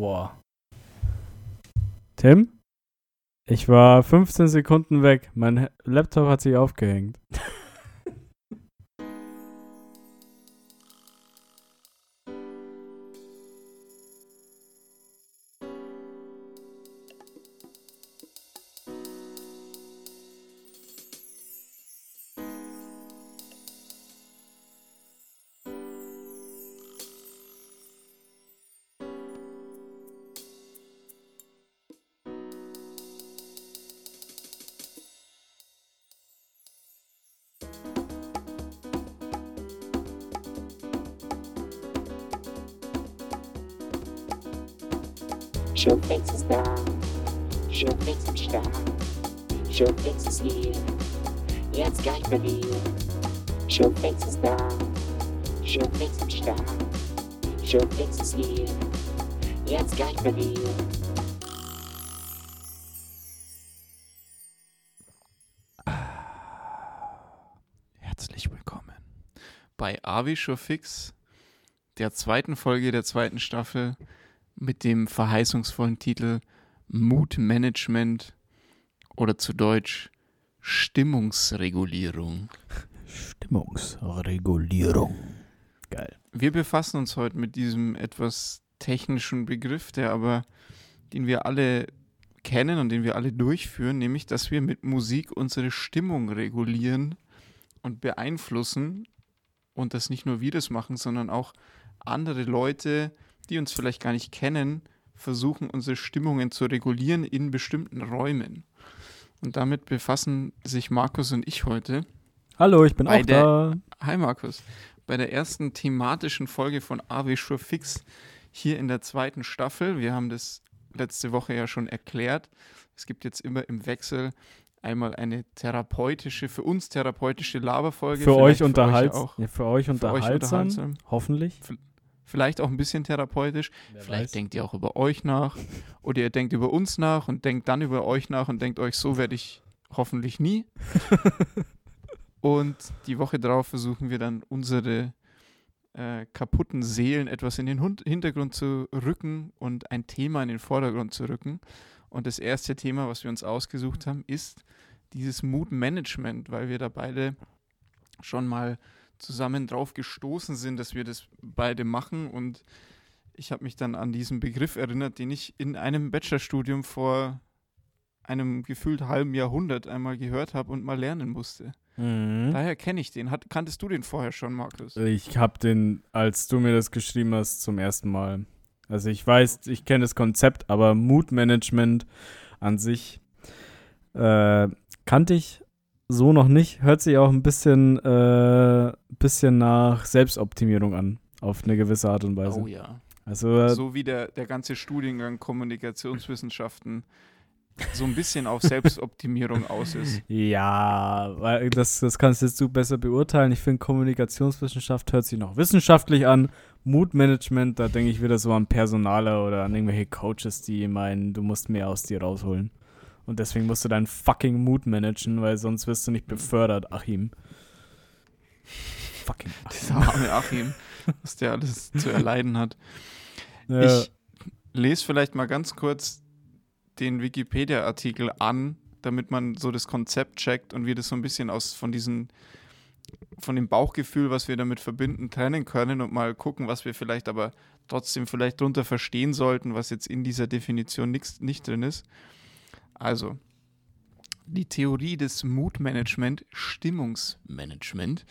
Boah. Tim? Ich war 15 Sekunden weg. Mein Laptop hat sich aufgehängt. Showfix ist hier, jetzt gleich Berlin. Herzlich willkommen bei Avi Showfix, der zweiten Folge der zweiten Staffel mit dem verheißungsvollen Titel Mood Management oder zu Deutsch Stimmungsregulierung. Stimmungsregulierung. Geil. Wir befassen uns heute mit diesem etwas technischen Begriff, der aber, den wir alle kennen und den wir alle durchführen, nämlich, dass wir mit Musik unsere Stimmung regulieren und beeinflussen und dass nicht nur wir das machen, sondern auch andere Leute, die uns vielleicht gar nicht kennen, versuchen unsere Stimmungen zu regulieren in bestimmten Räumen. Und damit befassen sich Markus und ich heute. Hallo, ich bin auch da. Hi Markus. Bei der ersten thematischen Folge von AW Sure Fix hier in der zweiten Staffel. Wir haben das letzte Woche ja schon erklärt. Es gibt jetzt immer im Wechsel einmal eine therapeutische, für uns therapeutische Laberfolge. Für euch, unterhalts auch, ja, für euch für euch unterhaltsam. unterhaltsam. Hoffentlich. Vielleicht auch ein bisschen therapeutisch. Wer Vielleicht weiß. denkt ihr auch über euch nach. Oder ihr denkt über uns nach und denkt dann über euch nach und denkt euch, so werde ich hoffentlich nie. und die Woche drauf versuchen wir dann unsere äh, kaputten Seelen etwas in den Hund Hintergrund zu rücken und ein Thema in den Vordergrund zu rücken. Und das erste Thema, was wir uns ausgesucht haben, ist dieses Mood-Management, weil wir da beide schon mal zusammen drauf gestoßen sind, dass wir das beide machen. Und ich habe mich dann an diesen Begriff erinnert, den ich in einem Bachelorstudium vor einem gefühlt halben Jahrhundert einmal gehört habe und mal lernen musste. Mhm. Daher kenne ich den. Hat, kanntest du den vorher schon, Markus? Ich habe den, als du mir das geschrieben hast, zum ersten Mal. Also ich weiß, ich kenne das Konzept, aber Mood-Management an sich äh, kannte ich so noch nicht. Hört sich auch ein bisschen, äh, bisschen nach Selbstoptimierung an, auf eine gewisse Art und Weise. Oh ja. Also äh, So wie der, der ganze Studiengang Kommunikationswissenschaften so ein bisschen auf Selbstoptimierung aus ist. Ja, weil das, das kannst jetzt du besser beurteilen. Ich finde, Kommunikationswissenschaft hört sich noch wissenschaftlich an. Moodmanagement, da denke ich wieder so an Personaler oder an irgendwelche Coaches, die meinen, du musst mehr aus dir rausholen. Und deswegen musst du deinen fucking Mood managen, weil sonst wirst du nicht befördert, Achim. Fucking Dieser arme Achim, was der alles zu erleiden hat. Ja. Ich lese vielleicht mal ganz kurz den Wikipedia-Artikel an, damit man so das Konzept checkt und wir das so ein bisschen aus von diesen von dem Bauchgefühl, was wir damit verbinden, trennen können und mal gucken, was wir vielleicht aber trotzdem vielleicht drunter verstehen sollten, was jetzt in dieser Definition nix, nicht drin ist. Also, die Theorie des Moodmanagement, Stimmungsmanagement,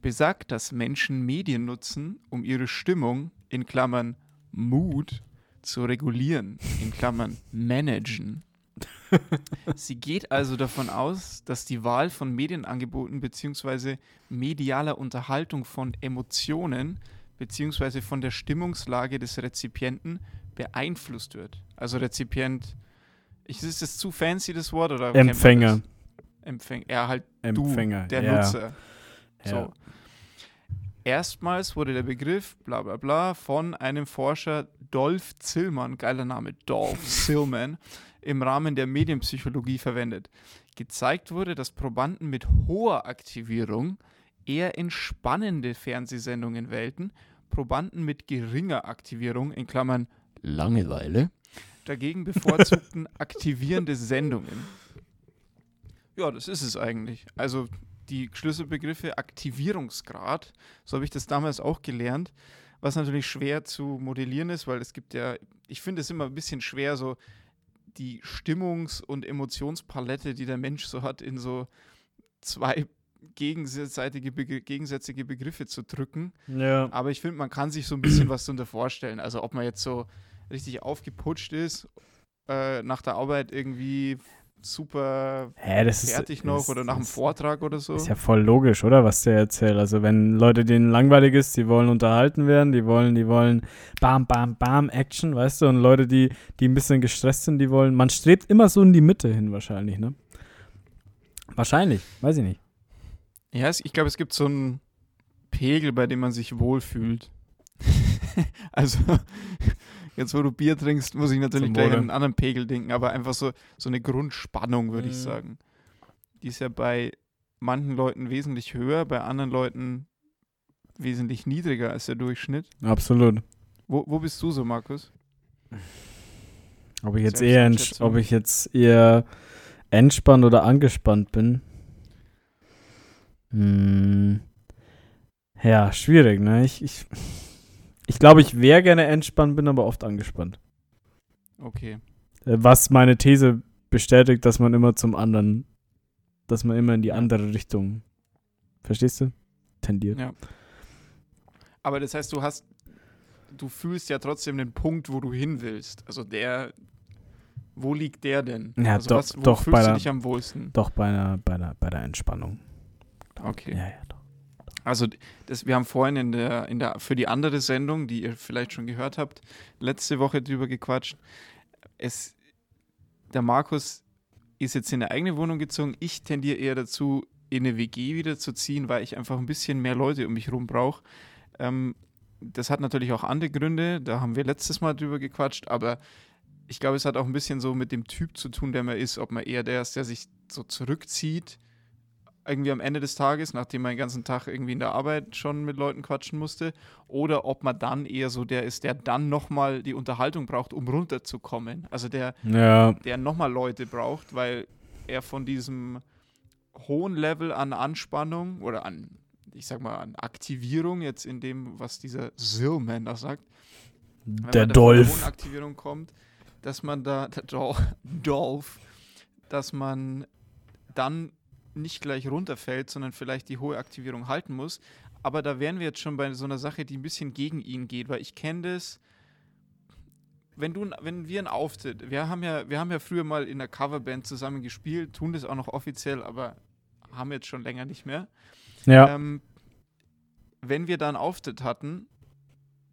besagt, dass Menschen Medien nutzen, um ihre Stimmung in Klammern Mood zu regulieren, in Klammern managen. Sie geht also davon aus, dass die Wahl von Medienangeboten bzw. medialer Unterhaltung von Emotionen bzw. von der Stimmungslage des Rezipienten beeinflusst wird. Also Rezipient, ist das zu fancy das Wort oder? Empfänger. das? Empfänger, ja halt Empfänger. du, der ja. Nutzer. Ja. Erstmals wurde der Begriff, bla bla bla, von einem Forscher Dolph Zillmann, geiler Name, Dolph Zillmann, im Rahmen der Medienpsychologie verwendet. Gezeigt wurde, dass Probanden mit hoher Aktivierung eher entspannende Fernsehsendungen wählten, Probanden mit geringer Aktivierung, in Klammern Langeweile. Dagegen bevorzugten aktivierende Sendungen. Ja, das ist es eigentlich. Also die Schlüsselbegriffe Aktivierungsgrad, so habe ich das damals auch gelernt, was natürlich schwer zu modellieren ist, weil es gibt ja, ich finde es immer ein bisschen schwer, so die Stimmungs- und Emotionspalette, die der Mensch so hat, in so zwei gegenseitige, Begr gegensätzliche Begriffe zu drücken. Ja. Aber ich finde, man kann sich so ein bisschen was darunter vorstellen. Also ob man jetzt so richtig aufgeputscht ist, äh, nach der Arbeit irgendwie super Hä, das ist, fertig noch das, oder nach dem Vortrag oder so. Ist ja voll logisch, oder? Was der erzählt. Also, wenn Leute denen langweilig ist, die wollen unterhalten werden, die wollen, die wollen bam, bam, bam, Action, weißt du? Und Leute, die, die ein bisschen gestresst sind, die wollen, man strebt immer so in die Mitte hin, wahrscheinlich, ne? Wahrscheinlich, weiß ich nicht. Ja, ich glaube, es gibt so einen Pegel, bei dem man sich wohlfühlt. also, jetzt wo du Bier trinkst, muss ich natürlich gleich an einen anderen Pegel denken, aber einfach so, so eine Grundspannung, würde ich Mhm. sagen. Die ist ja bei manchen Leuten wesentlich höher, bei anderen Leuten wesentlich niedriger als der Durchschnitt. Absolut. Wo, wo bist du so, Markus? Ob ich jetzt eher, ob ich jetzt eher entspannt oder angespannt bin. Hm. Ja, schwierig, ne? Ich, ich, ich glaube, ich wäre gerne entspannt, bin aber oft angespannt. Okay. Äh, Was meine These bestätigt, dass man immer zum anderen, dass man immer in die andere Richtung, verstehst du? Tendiert. Ja. Aber das heißt, du hast, du fühlst ja trotzdem den Punkt, wo du hin willst. Also der, wo liegt der denn? Ja, also doch- was, wo doch, bei fühlst du der- dich am wohlsten? Doch bei einer, bei einer, bei der Entspannung. Okay. Ja, ja, doch. Also das, wir haben vorhin in der, in der, für die andere Sendung, die ihr vielleicht schon gehört habt, letzte Woche drüber gequatscht. Es, der Markus ist jetzt in eine eigene Wohnung gezogen. Ich tendiere eher dazu, in eine WG wieder zu ziehen, weil ich einfach ein bisschen mehr Leute um mich herum brauche. Ähm, das hat natürlich auch andere Gründe, da haben wir letztes Mal drüber gequatscht, aber ich glaube, es hat auch ein bisschen so mit dem Typ zu tun, der man ist, ob man eher der ist, der sich so zurückzieht, irgendwie am Ende des Tages, nachdem man den ganzen Tag irgendwie in der Arbeit schon mit Leuten quatschen musste, oder ob man dann eher so der ist, der dann nochmal die Unterhaltung braucht, um runterzukommen. Also der, Ja, der nochmal Leute braucht, weil er von diesem hohen Level an Anspannung oder an, ich sag mal, an Aktivierung, jetzt in dem, was dieser Zillman da sagt, wenn der von Dolph. Aktivierung kommt, dass man da, der Dol Dolph, dass man dann nicht gleich runterfällt, sondern vielleicht die hohe Aktivierung halten muss. Aber da wären wir jetzt schon bei so einer Sache, die ein bisschen gegen ihn geht, weil ich kenne das, wenn du, wenn wir einen Auftritt, wir haben ja, wir haben ja früher mal in der Coverband zusammen gespielt, tun das auch noch offiziell, aber haben jetzt schon länger nicht mehr. Ja, Ähm, wenn wir da einen Auftritt hatten,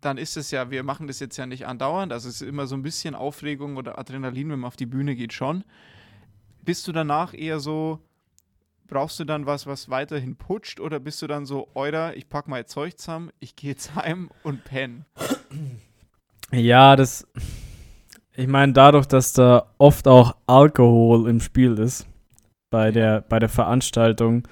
dann ist es ja, wir machen das jetzt ja nicht andauernd, also es ist immer so ein bisschen Aufregung oder Adrenalin, wenn man auf die Bühne geht, schon. Bist du danach eher so, brauchst du dann was, was weiterhin putscht oder bist du dann so, Euer, ich pack mein Zeug zusammen, ich gehe jetzt heim und penne? ja, das. Ich meine, dadurch, dass da oft auch Alkohol im Spiel ist, bei der, bei der Veranstaltung,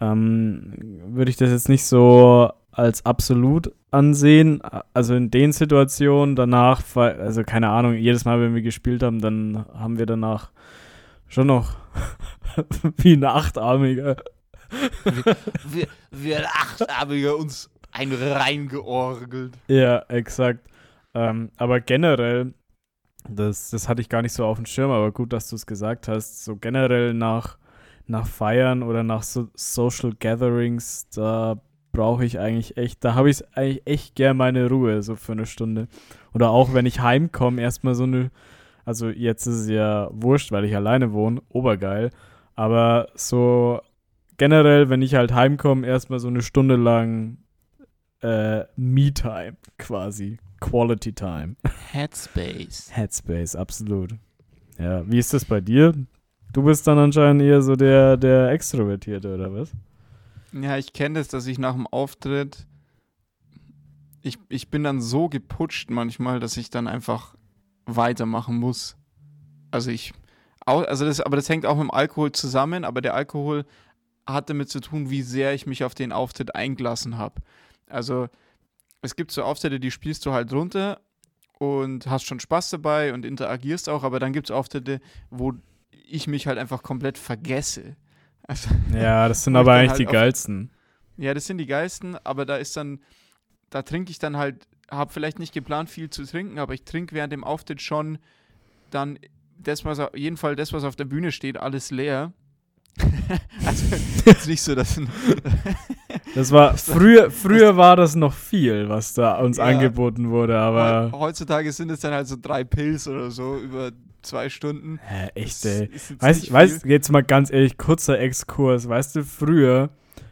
ähm, würde ich das jetzt nicht so als absolut ansehen. Also in den Situationen danach, also keine Ahnung, jedes Mal, wenn wir gespielt haben, dann haben wir danach schon noch wie ein Achtarmiger. Wir, wir Achtarmiger uns ein reingeorgelt. Ja, exakt. Ähm, aber generell, das, das hatte ich gar nicht so auf dem Schirm, aber gut, dass du es gesagt hast. So generell nach, nach Feiern oder nach so Social Gatherings, da brauche ich eigentlich echt, da habe ich eigentlich echt gern meine Ruhe, so für eine Stunde. Oder auch wenn ich heimkomme, erstmal so eine, also jetzt ist es ja wurscht, weil ich alleine wohne, obergeil. Aber so generell, wenn ich halt heimkomme, erstmal so eine Stunde lang äh, Me-Time quasi. Quality Time. Headspace. Headspace, absolut. Ja, wie ist das bei dir? Du bist dann anscheinend eher so der, der Extrovertierte, oder was? Ja, ich kenne das, dass ich nach dem Auftritt, ich, ich bin dann so geputscht manchmal, dass ich dann einfach weitermachen muss. Also ich, also das, aber das hängt auch mit dem Alkohol zusammen, aber der Alkohol hat damit zu tun, wie sehr ich mich auf den Auftritt eingelassen habe. Also es gibt so Auftritte, die spielst du halt runter und hast schon Spaß dabei und interagierst auch, aber dann gibt es Auftritte, wo ich mich halt einfach komplett vergesse. Also, Ja, das sind aber eigentlich halt die geilsten. ja, das sind die geilsten, aber da ist dann, da trinke ich dann halt, habe vielleicht nicht geplant, viel zu trinken, aber ich trinke während dem Auftritt schon dann das, was auf jeden Fall das, was auf der Bühne steht, alles leer. also ist nicht so, dass Das war früher, früher war das noch viel, was da uns Ja. angeboten wurde, aber Heu- heutzutage sind es dann halt so drei Pills oder so über zwei Stunden. Hä, echt, Das ey. Weißt, weißt, viel. jetzt mal ganz ehrlich, kurzer Exkurs. Weißt du, früher,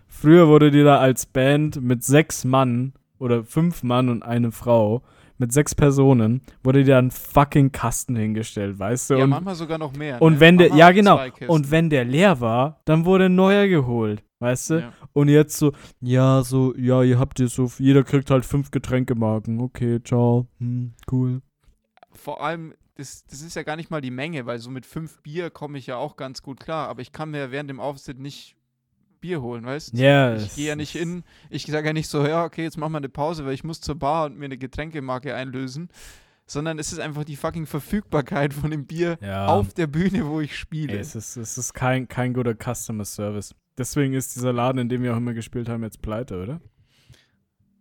früher wurde dir da als Band mit sechs Mann oder fünf Mann und eine Frau, mit sechs Personen, wurde dir ein fucking Kasten hingestellt, weißt du? Ja, und manchmal sogar noch mehr. und ne? wenn der, ja genau, und wenn der leer war, dann wurde ein neuer geholt, weißt du? Ja. Und jetzt so, ja, so, ja, ihr habt ihr so, jeder kriegt halt fünf Getränkemarken, okay, ciao, hm, cool. vor allem, das, das ist ja gar nicht mal die Menge, weil so mit fünf Bier komme ich ja auch ganz gut klar, aber ich kann mir während dem Auftritt nicht Bier holen, weißt Ja, Ich es gehe ja nicht in, ich sage ja nicht so, ja, okay, jetzt machen wir eine Pause, weil ich muss zur Bar und mir eine Getränkemarke einlösen, sondern es ist einfach die fucking Verfügbarkeit von dem Bier Ja. auf der Bühne, wo ich spiele. Ey, es ist, es ist kein, kein guter Customer Service. Deswegen ist dieser Laden, in dem wir auch immer gespielt haben, jetzt pleite, oder?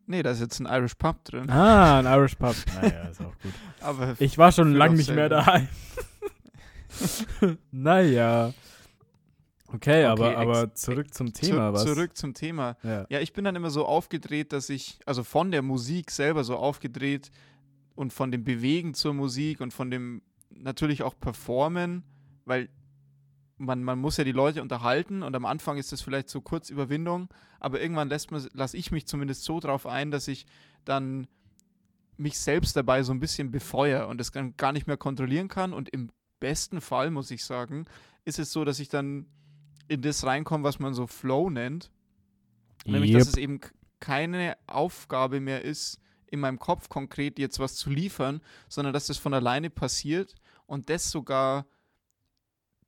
nee, da ist jetzt ein Irish Pub drin. Ah, ein Irish Pub. Naja, ist auch gut. Aber Ich war schon lange nicht mehr daheim. naja. Okay, aber, ex- aber zurück zum Thema, zu, was? zurück zum Thema. Ja. Ja, ich bin dann immer so aufgedreht, dass ich, also von der Musik selber so aufgedreht und von dem Bewegen zur Musik und von dem natürlich auch Performen, weil man, man muss ja die Leute unterhalten und am Anfang ist das vielleicht so kurz Überwindung, aber irgendwann lässt man, lasse ich mich zumindest so drauf ein, dass ich dann mich selbst dabei so ein bisschen befeuere und das dann gar nicht mehr kontrollieren kann und im besten Fall, muss ich sagen, ist es so, dass ich dann in das reinkomme, was man so Flow nennt. Nämlich, dass es eben keine Aufgabe mehr ist, in meinem Kopf konkret jetzt was zu liefern, sondern dass das von alleine passiert und das sogar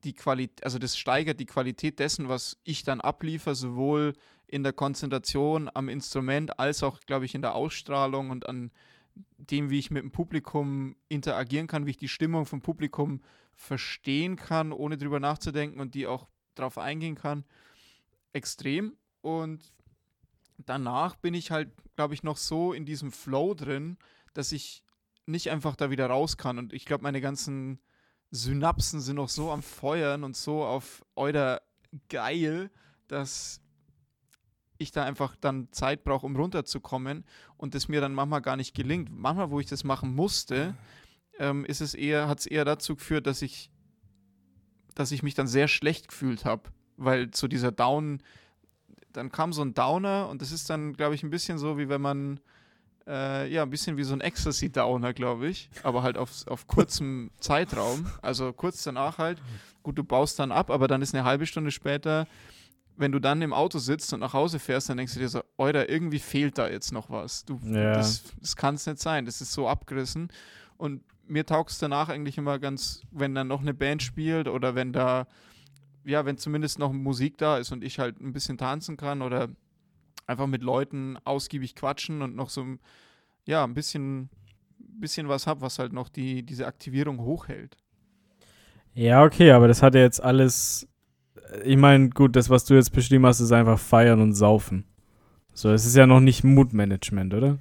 die Qualität, also das steigert die Qualität dessen, was ich dann abliefere, sowohl in der Konzentration am Instrument als auch, glaube ich, in der Ausstrahlung und an dem, wie ich mit dem Publikum interagieren kann, wie ich die Stimmung vom Publikum verstehen kann, ohne drüber nachzudenken und die auch drauf eingehen kann. Extrem. Und danach bin ich halt, glaube ich, noch so in diesem Flow drin, dass ich nicht einfach da wieder raus kann. Und ich glaube, meine ganzen Synapsen sind noch so am Feuern und so auf Euder geil, dass ich da einfach dann Zeit brauche, um runterzukommen und es mir dann manchmal gar nicht gelingt. Manchmal, wo ich das machen musste, ähm, ist es eher, hat es eher dazu geführt, dass ich, dass ich mich dann sehr schlecht gefühlt habe, weil zu dieser Down, dann kam so ein Downer und das ist dann, glaube ich, ein bisschen so, wie wenn man, äh, ja, ein bisschen wie so ein Ecstasy-Downer, glaube ich, aber halt auf, auf kurzem Zeitraum, also kurz danach halt. Gut, du baust dann ab, aber dann ist eine halbe Stunde später, wenn du dann im Auto sitzt und nach Hause fährst, dann denkst du dir so, Alter, irgendwie fehlt da jetzt noch was. Du, Ja. Das, das kann es nicht sein, das ist so abgerissen. Und mir taugt es danach eigentlich immer ganz, wenn dann noch eine Band spielt oder wenn da, ja, wenn zumindest noch Musik da ist und ich halt ein bisschen tanzen kann oder einfach mit Leuten ausgiebig quatschen und noch so, ein- ja, ein bisschen, bisschen was hab, was halt noch die, diese Aktivierung hochhält. Ja, okay, aber das hat ja jetzt alles. Ich meine, gut, das, was du jetzt beschrieben hast, ist einfach feiern und saufen. So, es ist ja noch nicht Moodmanagement, oder?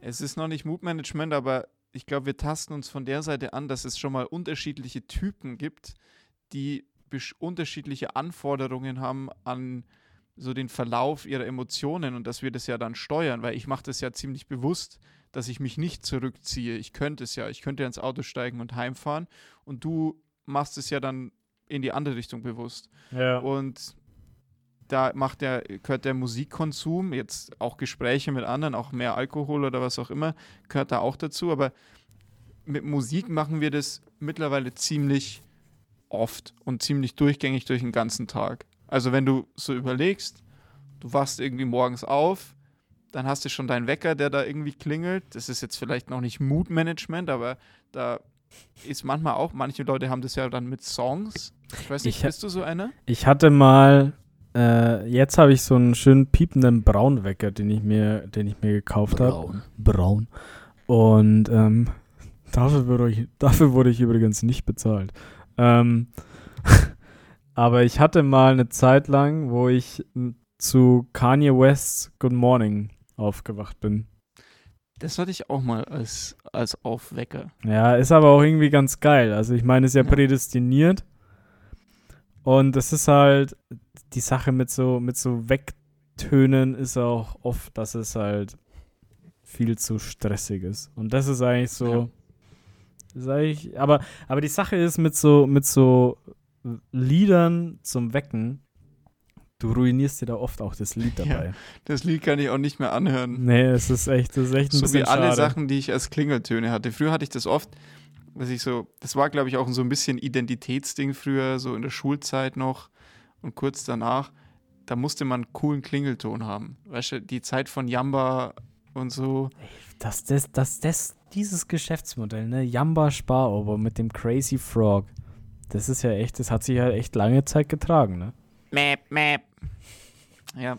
Es ist noch nicht Moodmanagement, aber ich glaube, wir tasten uns von der Seite an, dass es schon mal unterschiedliche Typen gibt, die unterschiedliche Anforderungen haben an so den Verlauf ihrer Emotionen und dass wir das ja dann steuern, weil ich mache das ja ziemlich bewusst, dass ich mich nicht zurückziehe. Ich könnte es ja, ich könnte ins Auto steigen und heimfahren und du machst es ja dann in die andere Richtung bewusst. Ja. Und da macht der, gehört der Musikkonsum, jetzt auch Gespräche mit anderen, auch mehr Alkohol oder was auch immer, gehört da auch dazu. Aber mit Musik machen wir das mittlerweile ziemlich oft und ziemlich durchgängig durch den ganzen Tag. Also wenn du so überlegst, du wachst irgendwie morgens auf, dann hast du schon deinen Wecker, der da irgendwie klingelt. Das ist jetzt vielleicht noch nicht Moodmanagement, aber da ist manchmal auch, manche Leute haben das ja dann mit Songs. Ich weiß nicht, Ich bist du so einer? Ich hatte mal, äh, jetzt habe ich so einen schönen piependen Braunwecker, den ich mir, den ich mir gekauft habe. Braun. Braun. Und ähm, Dafür wurde, ich, dafür wurde ich übrigens nicht bezahlt. Ähm, aber ich hatte mal eine Zeit lang, wo ich zu Kanye West's Good Morning aufgewacht bin. Das hatte ich auch mal als, als Aufwecker. Ja, ist aber auch irgendwie ganz geil. Also ich meine, ist ja Ja. prädestiniert. Und das ist halt die Sache mit so, mit so Wegtönen ist auch oft, dass es halt viel zu stressig ist. Und das ist eigentlich so. Ja. Ist eigentlich, aber, aber die Sache ist mit so, mit so Liedern zum Wecken, du ruinierst dir da oft auch das Lied Ja. dabei. Das Lied kann ich auch nicht mehr anhören. Nee, es ist echt, das ist echt ein so bisschen wie alle schade. Sachen, die ich als Klingeltöne hatte. Früher hatte ich das oft, dass ich so, das war glaube ich auch so ein bisschen Identitätsding früher, so in der Schulzeit noch und kurz danach. Da musste man einen coolen Klingelton haben. Weißt du, die Zeit von Jamba und so. dass das, dass das, dieses Geschäftsmodell, ne, Jamba Sparober mit dem Crazy Frog, das ist ja echt, das hat sich ja echt lange Zeit getragen, ne? Map, map. Ja.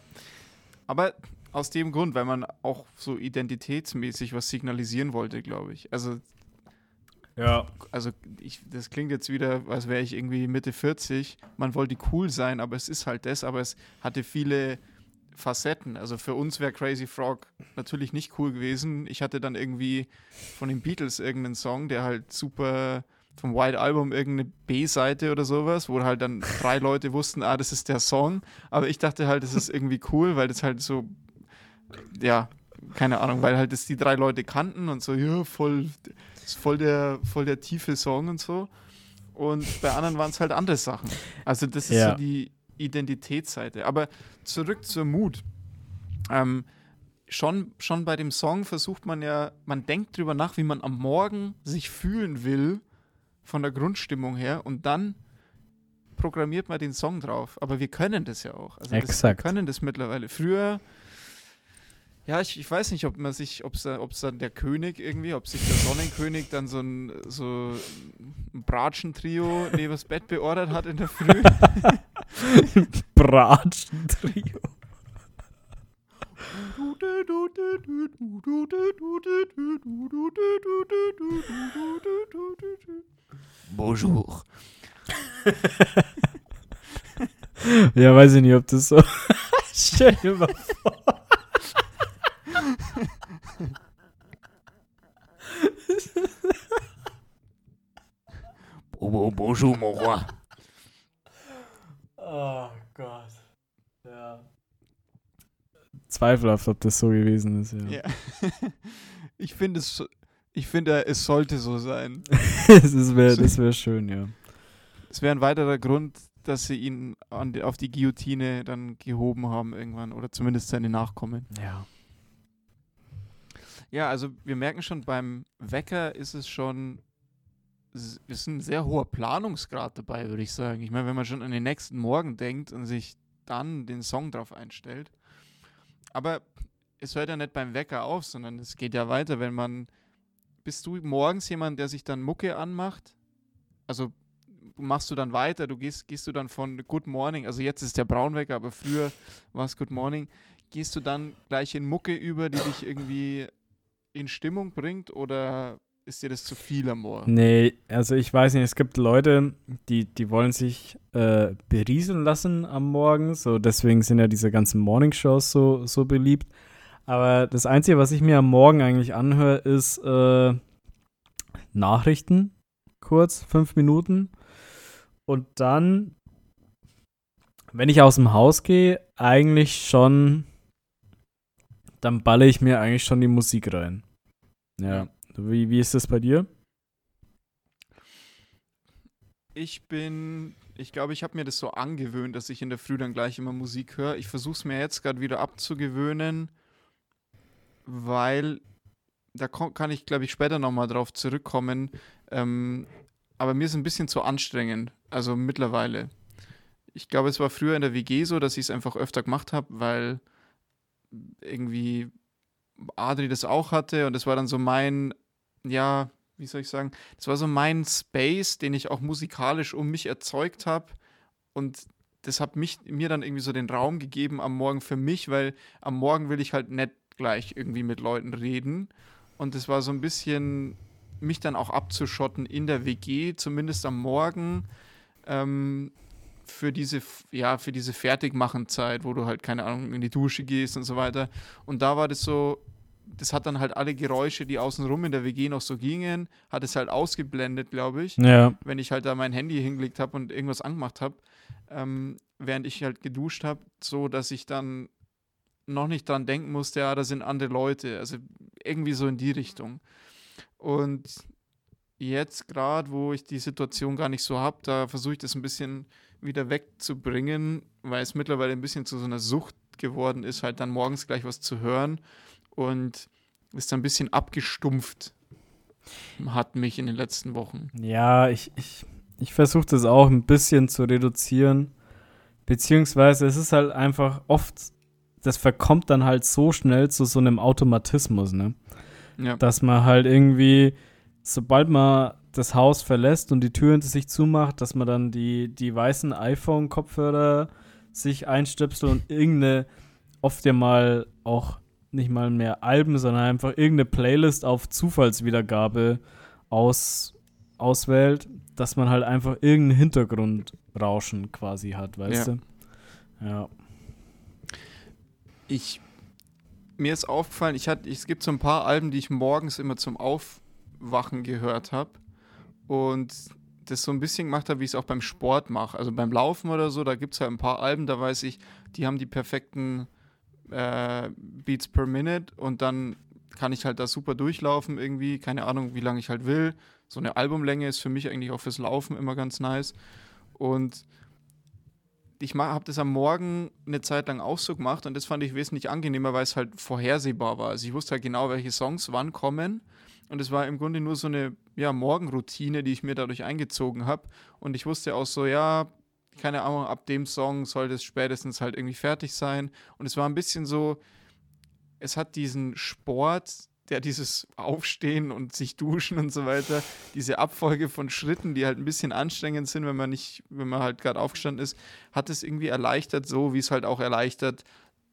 Aber aus dem Grund, weil man auch so identitätsmäßig was signalisieren wollte, glaube ich. Also Ja. also ich, das klingt jetzt wieder, als wäre ich irgendwie Mitte 40. Man wollte cool sein, aber es ist halt das, aber es hatte viele Facetten. Also für uns wäre Crazy Frog natürlich nicht cool gewesen. Ich hatte dann irgendwie von den Beatles irgendeinen Song, der halt super vom White Album irgendeine B-Seite oder sowas, wo halt dann drei Leute wussten, ah, das ist der Song. Aber ich dachte halt, das ist irgendwie cool, weil das halt so, ja, keine Ahnung, weil halt das die drei Leute kannten und so, ja, voll, ist voll der, voll der tiefe Song und so. Und bei anderen waren es halt andere Sachen. Also das ist Ja. so die Identitätsseite. Aber zurück zur Mut. Ähm, schon, schon bei dem Song versucht man ja, man denkt drüber nach, wie man am Morgen sich fühlen will, von der Grundstimmung her, und dann programmiert man den Song drauf. Aber wir können das ja auch. Also Das, wir können das mittlerweile. Früher, ja, ich, ich weiß nicht, ob man sich, ob es dann der König irgendwie, ob sich der Sonnenkönig dann so ein, so ein Bratschentrio neben das Bett beordert hat in der Früh. Bratschentrio. Bonjour. Ja, weiß ich nicht, ob das so. Stell dir mal vor. Bon- bon- Bonjour, mon roi. Oh Gott. Ja. Zweifelhaft, ob das so gewesen ist, ja. Ja. Ich finde es, ich finde, es sollte so sein. das wäre das wär schön, ja. Es wäre ein weiterer Grund, dass sie ihn an die, auf die Guillotine dann gehoben haben irgendwann oder zumindest seine Nachkommen. Ja. Ja, also wir merken schon, beim Wecker ist es schon, ist ein sehr hoher Planungsgrad dabei, würde ich sagen. Ich meine, wenn man schon an den nächsten Morgen denkt und sich dann den Song drauf einstellt. Aber es hört ja nicht beim Wecker auf, sondern es geht ja weiter, wenn man. Bist du morgens jemand, der sich dann Mucke anmacht? Also machst du dann weiter, du gehst, gehst du dann von Good Morning, also jetzt ist der Braunwecker, aber früher war es Good Morning, gehst du dann gleich in Mucke über, die dich irgendwie in Stimmung bringt oder ist dir das zu viel am Morgen? Nee, also ich weiß nicht, es gibt Leute, die, die wollen sich äh, berieseln lassen am Morgen, so deswegen sind ja diese ganzen Morningshows so, so beliebt. Aber das Einzige, was ich mir am Morgen eigentlich anhöre, ist äh, Nachrichten, kurz, fünf Minuten. Und dann, wenn ich aus dem Haus gehe, eigentlich schon, dann balle ich mir eigentlich schon die Musik rein. Ja. Wie, wie ist das bei dir? Ich bin, ich glaube, ich habe mir das so angewöhnt, dass ich in der Früh dann gleich immer Musik höre. Ich versuche es mir jetzt gerade wieder abzugewöhnen, weil da kann ich, glaube ich, später nochmal drauf zurückkommen. Ähm, aber mir ist ein bisschen zu anstrengend, also mittlerweile. Ich glaube, es war früher in der WG so, dass ich es einfach öfter gemacht habe, weil irgendwie Adri das auch hatte und das war dann so mein, ja, wie soll ich sagen, das war so mein Space, den ich auch musikalisch um mich erzeugt habe und das hat mich, mir dann irgendwie so den Raum gegeben am Morgen für mich, weil am Morgen will ich halt nicht gleich irgendwie mit Leuten reden und das war so ein bisschen, mich dann auch abzuschotten in der WG, zumindest am Morgen, ähm, für diese, ja, für diese Fertigmachenzeit, wo du halt, keine Ahnung, in die Dusche gehst und so weiter. Und da war das so, das hat dann halt alle Geräusche, die außenrum in der WG noch so gingen, hat es halt ausgeblendet, glaube ich, Ja. wenn ich halt da mein Handy hingelegt habe und irgendwas angemacht habe, ähm, während ich halt geduscht habe, so dass ich dann noch nicht dran denken musste, ja, da sind andere Leute. Also irgendwie so in die Richtung. Und jetzt gerade, wo ich die Situation gar nicht so habe, da versuche ich das ein bisschen wieder wegzubringen, weil es mittlerweile ein bisschen zu so einer Sucht geworden ist, halt dann morgens gleich was zu hören und ist dann ein bisschen abgestumpft hat mich in den letzten Wochen. Ja, ich, ich, ich versuche das auch ein bisschen zu reduzieren. Beziehungsweise es ist halt einfach oft, das verkommt dann halt so schnell zu so einem Automatismus, ne? Ja, Dass man halt irgendwie, sobald man das Haus verlässt und die Tür hinter sich zumacht, dass man dann die, die weißen iPhone-Kopfhörer sich einstöpselt und irgendeine, oft ja mal auch nicht mal mehr Alben, sondern einfach irgendeine Playlist auf Zufallswiedergabe aus, auswählt, dass man halt einfach irgendein Hintergrundrauschen quasi hat, weißt Ja. du? Ja. ich mir ist aufgefallen, ich hatte, es gibt so ein paar Alben, die ich morgens immer zum Aufwachen gehört habe und das so ein bisschen gemacht habe, wie ich es auch beim Sport mache. Also beim Laufen oder so, da gibt es halt ein paar Alben, da weiß ich, die haben die perfekten äh, Beats per Minute und dann kann ich halt da super durchlaufen irgendwie, keine Ahnung, wie lange ich halt will. So eine Albumlänge ist für mich eigentlich auch fürs Laufen immer ganz nice. Und ich habe das am Morgen eine Zeit lang auch so gemacht und das fand ich wesentlich angenehmer, weil es halt vorhersehbar war. Also ich wusste halt genau, welche Songs wann kommen und es war im Grunde nur so eine ja, Morgenroutine, die ich mir dadurch eingezogen habe und ich wusste auch so, ja, keine Ahnung, ab dem Song soll das spätestens halt irgendwie fertig sein und es war ein bisschen so, es hat diesen Sport, der dieses Aufstehen und sich duschen und so weiter, diese Abfolge von Schritten, die halt ein bisschen anstrengend sind, wenn man nicht, wenn man halt gerade aufgestanden ist, hat es irgendwie erleichtert, so wie es halt auch erleichtert,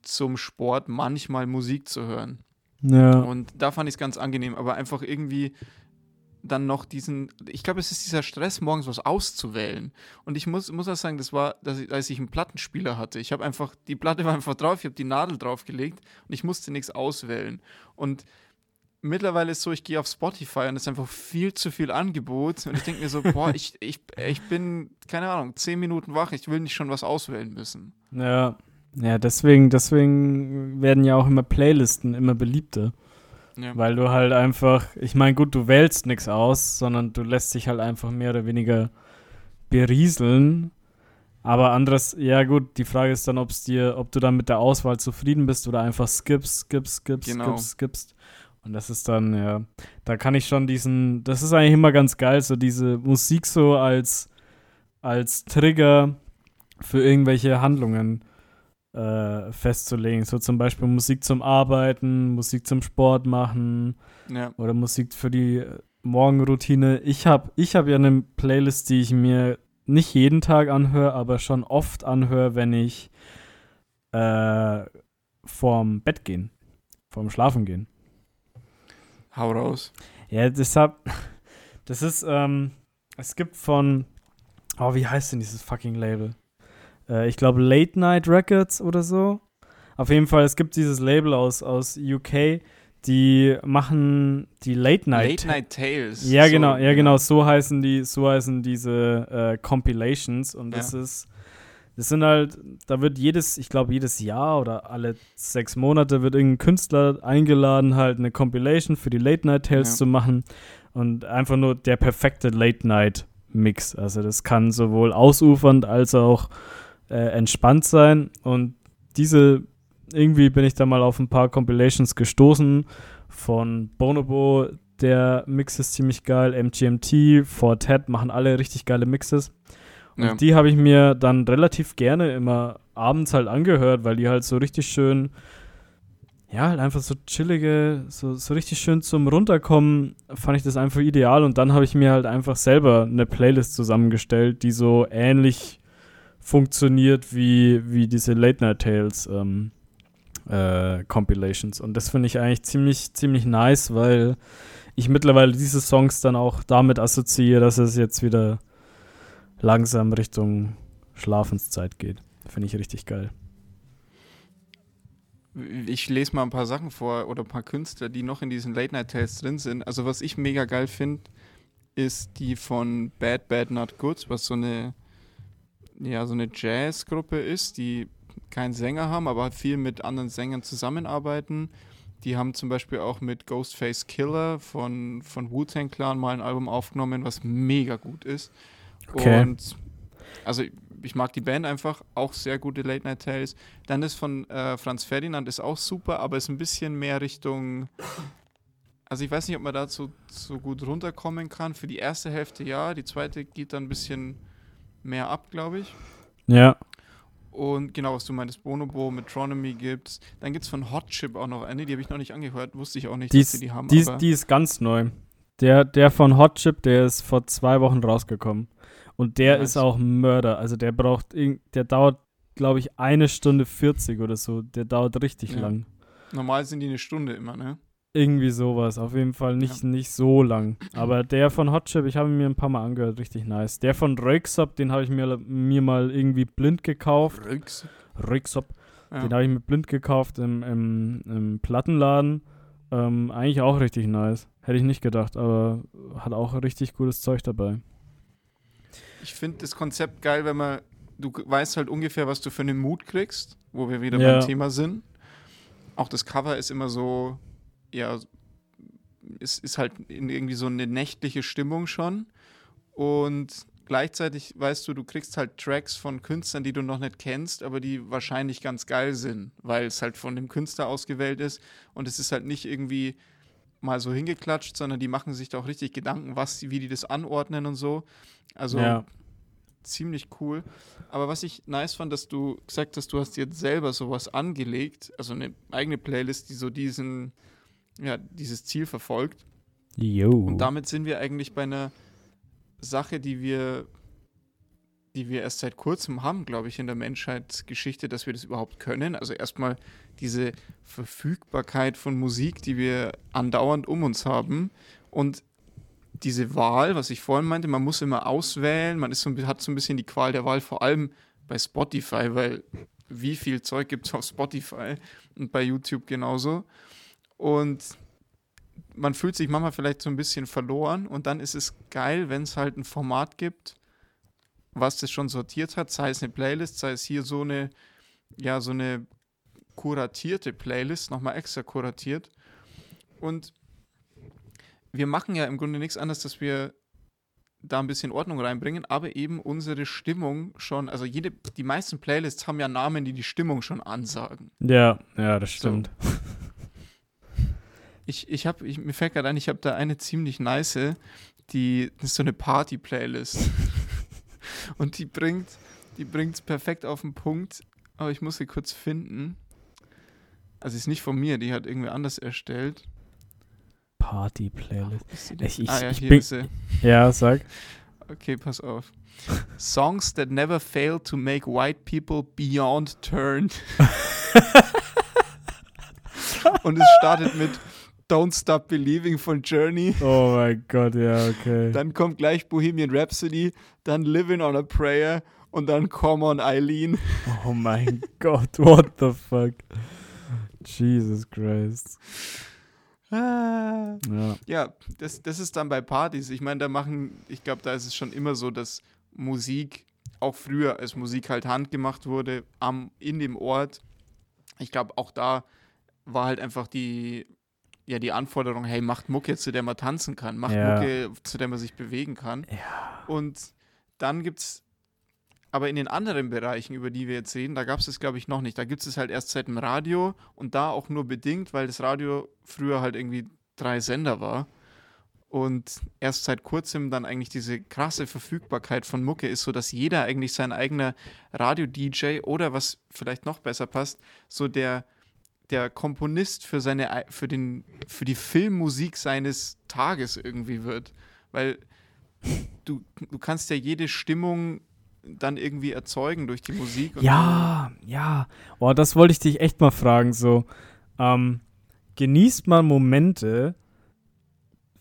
zum Sport manchmal Musik zu hören. Ja. Und da fand ich es ganz angenehm, aber einfach irgendwie dann noch diesen, ich glaube, es ist dieser Stress, morgens was auszuwählen. Und ich muss, muss auch sagen, das war, dass ich, als ich einen Plattenspieler hatte. Ich habe einfach, die Platte war einfach drauf, ich habe die Nadel draufgelegt und ich musste nichts auswählen. Und mittlerweile ist so, ich gehe auf Spotify und es ist einfach viel zu viel Angebot. Und ich denke mir so, boah, ich, ich, ich bin, keine Ahnung, zehn Minuten wach, ich will nicht schon was auswählen müssen. Ja. Ja, deswegen, deswegen werden ja auch immer Playlisten immer beliebter. Ja. Weil du halt einfach, ich meine, gut, du wählst nichts aus, sondern du lässt dich halt einfach mehr oder weniger berieseln. Aber anderes, ja gut, die Frage ist dann, ob's dir, ob du dann mit der Auswahl zufrieden bist oder einfach skippst, skippst, skippst, Genau. skippst, skippst. Und das ist dann, ja, da kann ich schon diesen, das ist eigentlich immer ganz geil, so diese Musik so als, als Trigger für irgendwelche Handlungen äh, festzulegen. So zum Beispiel Musik zum Arbeiten, Musik zum Sport machen Ja. oder Musik für die äh, Morgenroutine. Ich habe ich hab ja eine Playlist, die ich mir nicht jeden Tag anhöre, aber schon oft anhöre, wenn ich äh, vorm Bett gehen, vorm Schlafen gehen. Hau raus. Ja, deshalb, das ist, ähm, es gibt von, oh, wie heißt denn dieses fucking Label? Äh, ich glaube Late Night Records oder so. Auf jeden Fall, es gibt dieses Label aus, aus UK, die machen die Late Night. Late Night Tales. Ja, So, genau, ja, genau, so heißen die, so heißen diese äh, Compilations und das Ja. ist, das sind halt, da wird jedes, ich glaube, jedes Jahr oder alle sechs Monate wird irgendein Künstler eingeladen, halt eine Compilation für die Late Night Tales Ja. zu machen und einfach nur der perfekte Late Night Mix. Also das kann sowohl ausufernd als auch äh, entspannt sein und diese, irgendwie bin ich da mal auf ein paar Compilations gestoßen von Bonobo, der Mix ist ziemlich geil, MGMT, Fortet machen alle richtig geile Mixes. Und Ja. die habe ich mir dann relativ gerne immer abends halt angehört, weil die halt so richtig schön, ja, halt einfach so chillige, so, so richtig schön zum Runterkommen, fand ich das einfach ideal. Und dann habe ich mir halt einfach selber eine Playlist zusammengestellt, die so ähnlich funktioniert wie, wie diese Late Night Tales ähm, äh, Compilations. Und das finde ich eigentlich ziemlich, ziemlich nice, weil ich mittlerweile diese Songs dann auch damit assoziiere, dass es jetzt wieder langsam Richtung Schlafenszeit geht. Finde ich richtig geil. Ich lese mal ein paar Sachen vor oder ein paar Künstler, die noch in diesen Late Night Tales drin sind. Also was ich mega geil finde, ist die von Bad Bad Not Good, was so eine ja so eine Jazzgruppe ist, die keinen Sänger haben, aber viel mit anderen Sängern zusammenarbeiten. Die haben zum Beispiel auch mit Ghostface Killer von, von Wu-Tang Clan mal ein Album aufgenommen, was mega gut ist. Okay. Und also ich mag die Band einfach, auch sehr gute Late Night Tales. Dann ist von äh, Franz Ferdinand ist auch super, aber ist ein bisschen mehr Richtung. Also ich weiß nicht, ob man dazu so gut runterkommen kann. Für die erste Hälfte ja, die zweite geht dann ein bisschen mehr ab, glaube ich. Ja. Und genau, was du meintest, Bonobo, Metronomy gibt's. Dann gibt's von Hot Chip auch noch eine, die habe ich noch nicht angehört, wusste ich auch nicht, Die dass sie die haben. die, ist, die ist ganz neu. Der, der von Hot Chip, der ist vor zwei Wochen rausgekommen. Und der Nice. ist auch Mörder. Also der braucht, irgend- der dauert, glaube ich, eine Stunde 40 oder so. Der dauert richtig Ja. lang. normal sind die eine Stunde immer, ne? Irgendwie sowas. Auf jeden Fall nicht, nicht so lang. Aber der von Hot Chip, ich habe ihn mir ein paar Mal angehört, richtig nice. Der von Röksop, den habe ich mir, mir mal irgendwie blind gekauft. Rücks. Röksop. Ja. Den habe ich mir blind gekauft im, im, im Plattenladen. Ähm, eigentlich auch richtig nice. Hätte ich nicht gedacht, aber hat auch richtig gutes Zeug dabei. Ich finde das Konzept geil, wenn man, du weißt halt ungefähr, was du für einen Mut kriegst, wo wir wieder Ja. beim Thema sind. Auch das Cover ist immer so, ja, es ist halt irgendwie so eine nächtliche Stimmung schon. Und gleichzeitig weißt du, du kriegst halt Tracks von Künstlern, die du noch nicht kennst, aber die wahrscheinlich ganz geil sind, weil es halt von dem Künstler ausgewählt ist. Und es ist halt nicht irgendwie mal so hingeklatscht, sondern die machen sich da auch richtig Gedanken, was, wie die das anordnen und so. Also ja. ziemlich cool. Aber was ich nice fand, dass du gesagt hast, du hast jetzt selber sowas angelegt, also eine eigene Playlist, die so diesen, ja, dieses Ziel verfolgt. Yo. Und damit sind wir eigentlich bei einer Sache, die wir, die wir erst seit kurzem haben, glaube ich, in der Menschheitsgeschichte, dass wir das überhaupt können. Also erstmal diese Verfügbarkeit von Musik, die wir andauernd um uns haben. Und diese Wahl, was ich vorhin meinte, man muss immer auswählen, man ist so, hat so ein bisschen die Qual der Wahl, vor allem bei Spotify, weil wie viel Zeug gibt es auf Spotify und bei YouTube genauso. Und man fühlt sich manchmal vielleicht so ein bisschen verloren und dann ist es geil, wenn es halt ein Format gibt, was das schon sortiert hat, sei es eine Playlist, sei es hier so eine, ja, so eine kuratierte Playlist, nochmal extra kuratiert. Und wir machen ja im Grunde nichts anderes, dass wir da ein bisschen Ordnung reinbringen, aber eben unsere Stimmung schon, also jede, die meisten Playlists haben ja Namen, die die Stimmung schon ansagen. ja, ja, das stimmt. Ich, ich habe, ich, mir fällt gerade ein, ich habe da eine ziemlich nice, die das ist so eine Party-Playlist. Und die bringt, die bringt es perfekt auf den Punkt, aber ich muss sie kurz finden. Also ist nicht von mir, die hat irgendwer anders erstellt. Party-Playlist. Ich- ich- ah ja, ich hier bin- ist sie. Ja, sag. Okay, pass auf. Songs that never fail to make white people beyond turned. Und es startet mit Don't Stop Believing von Journey. Oh mein Gott, ja, okay. Dann kommt gleich Bohemian Rhapsody, dann Living on a Prayer und dann Come on Eileen. Oh mein Gott, what the fuck? Jesus Christ. Ah. Ja. Ja, das, das ist dann bei Partys. Ich meine, da machen, ich glaube, da ist es schon immer so, dass Musik, auch früher als Musik halt handgemacht wurde, am, in dem Ort. Ich glaube, auch da war halt einfach die, ja, die Anforderung, hey, macht Mucke, zu der man tanzen kann, macht Ja. Mucke, zu der man sich bewegen kann. Und dann gibt es, aber in den anderen Bereichen, über die wir jetzt reden, da gab es das, glaube ich, noch nicht. Da gibt es halt erst seit dem Radio und da auch nur bedingt, weil das Radio früher halt irgendwie drei Sender war. Und erst seit kurzem dann eigentlich diese krasse Verfügbarkeit von Mucke ist, so dass jeder eigentlich sein eigener Radio-DJ oder was vielleicht noch besser passt, so der, der Komponist für seine ei- für den für die Filmmusik seines Tages irgendwie wird, weil du, du kannst ja jede Stimmung dann irgendwie erzeugen durch die Musik. Ja, ja. Oh, das wollte ich dich echt mal fragen. So, ähm, genießt man Momente,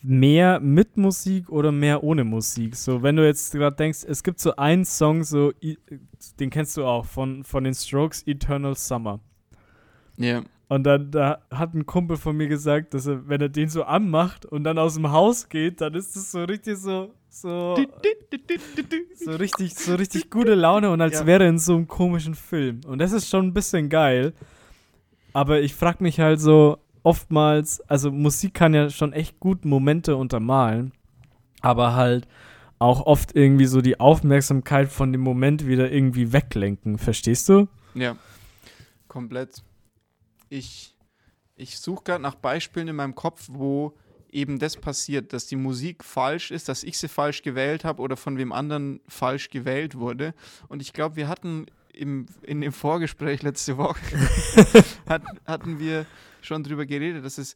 mehr mit Musik oder mehr ohne Musik? So, wenn du jetzt gerade denkst, es gibt so einen Song, so, den kennst du auch, von, von den Strokes, Eternal Summer. Ja. Und dann da hat ein Kumpel von mir gesagt, dass er, wenn er den so anmacht und dann aus dem Haus geht, dann ist es so richtig so, so, so richtig, so richtig gute Laune und als Ja. wäre er in so einem komischen Film. Und das ist schon ein bisschen geil. Aber ich frag mich halt so oftmals, also Musik kann ja schon echt gut Momente untermalen, aber halt auch oft irgendwie so die Aufmerksamkeit von dem Moment wieder irgendwie weglenken. Verstehst du? Ja, komplett. Ich, ich suche gerade nach Beispielen in meinem Kopf, wo eben das passiert, dass die Musik falsch ist, dass ich sie falsch gewählt habe oder von wem anderen falsch gewählt wurde. Und ich glaube, wir hatten im, in dem Vorgespräch letzte Woche, hat, hatten wir schon drüber geredet, dass es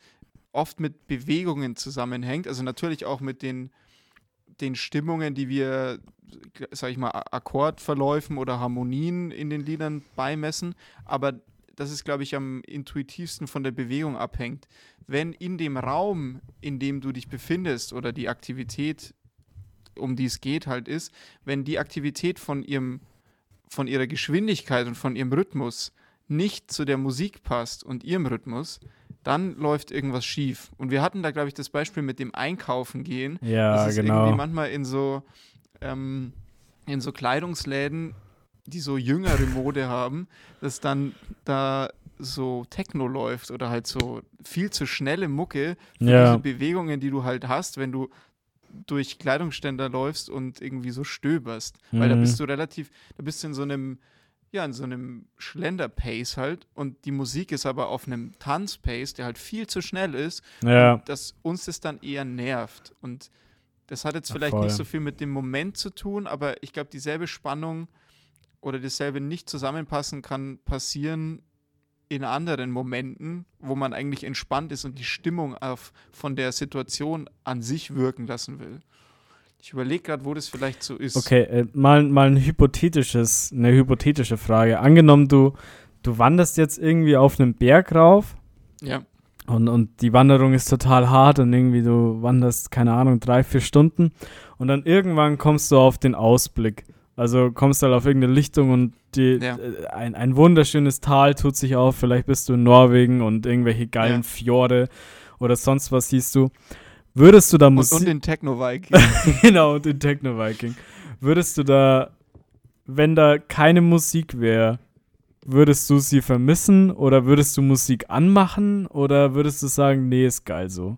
oft mit Bewegungen zusammenhängt. Also natürlich auch mit den, den Stimmungen, die wir, sag ich mal, Akkordverläufen oder Harmonien in den Liedern beimessen. Aber das ist, glaube ich, am intuitivsten von der Bewegung abhängt. Wenn in dem Raum, in dem du dich befindest oder die Aktivität, um die es geht, halt ist, wenn die Aktivität von ihrem, von ihrer Geschwindigkeit und von ihrem Rhythmus nicht zu der Musik passt und ihrem Rhythmus, dann läuft irgendwas schief. Und wir hatten da, glaube ich, das Beispiel mit dem Einkaufen gehen. Ja, das ist genau. irgendwie manchmal in so, ähm, in so Kleidungsläden, die so jüngere Mode haben, dass dann da so Techno läuft oder halt so viel zu schnelle Mucke für Ja. diese Bewegungen, die du halt hast, wenn du durch Kleidungsständer läufst und irgendwie so stöberst. Weil da Mhm. bist du relativ, da bist du in so einem, ja, in so einem Schlender-Pace halt und die Musik ist aber auf einem Tanz-Pace, der halt viel zu schnell ist Ja. dass uns das dann eher nervt. Und das hat jetzt vielleicht voll. nicht so viel mit dem Moment zu tun, aber ich glaube, dieselbe Spannung oder dasselbe nicht zusammenpassen kann passieren in anderen Momenten, wo man eigentlich entspannt ist und die Stimmung auf, von der Situation an sich wirken lassen will. Ich überlege gerade, wo das vielleicht so ist. Okay, äh, mal, mal ein hypothetisches, eine hypothetische Frage. Angenommen, du, du wanderst jetzt irgendwie auf einen Berg rauf Ja, und, und die Wanderung ist total hart und irgendwie du wanderst, keine Ahnung, drei, vier Stunden und dann irgendwann kommst du auf den Ausblick. Also kommst halt auf irgendeine Lichtung und die, Ja. äh, ein, ein wunderschönes Tal tut sich auf. Vielleicht bist du in Norwegen und irgendwelche geilen Ja. Fjorde oder sonst was siehst du. Würdest du da und, Musik... und den Techno-Viking. genau, und den Techno-Viking. Würdest du da, wenn da keine Musik wäre, würdest du sie vermissen oder würdest du Musik anmachen oder würdest du sagen, nee, ist geil so?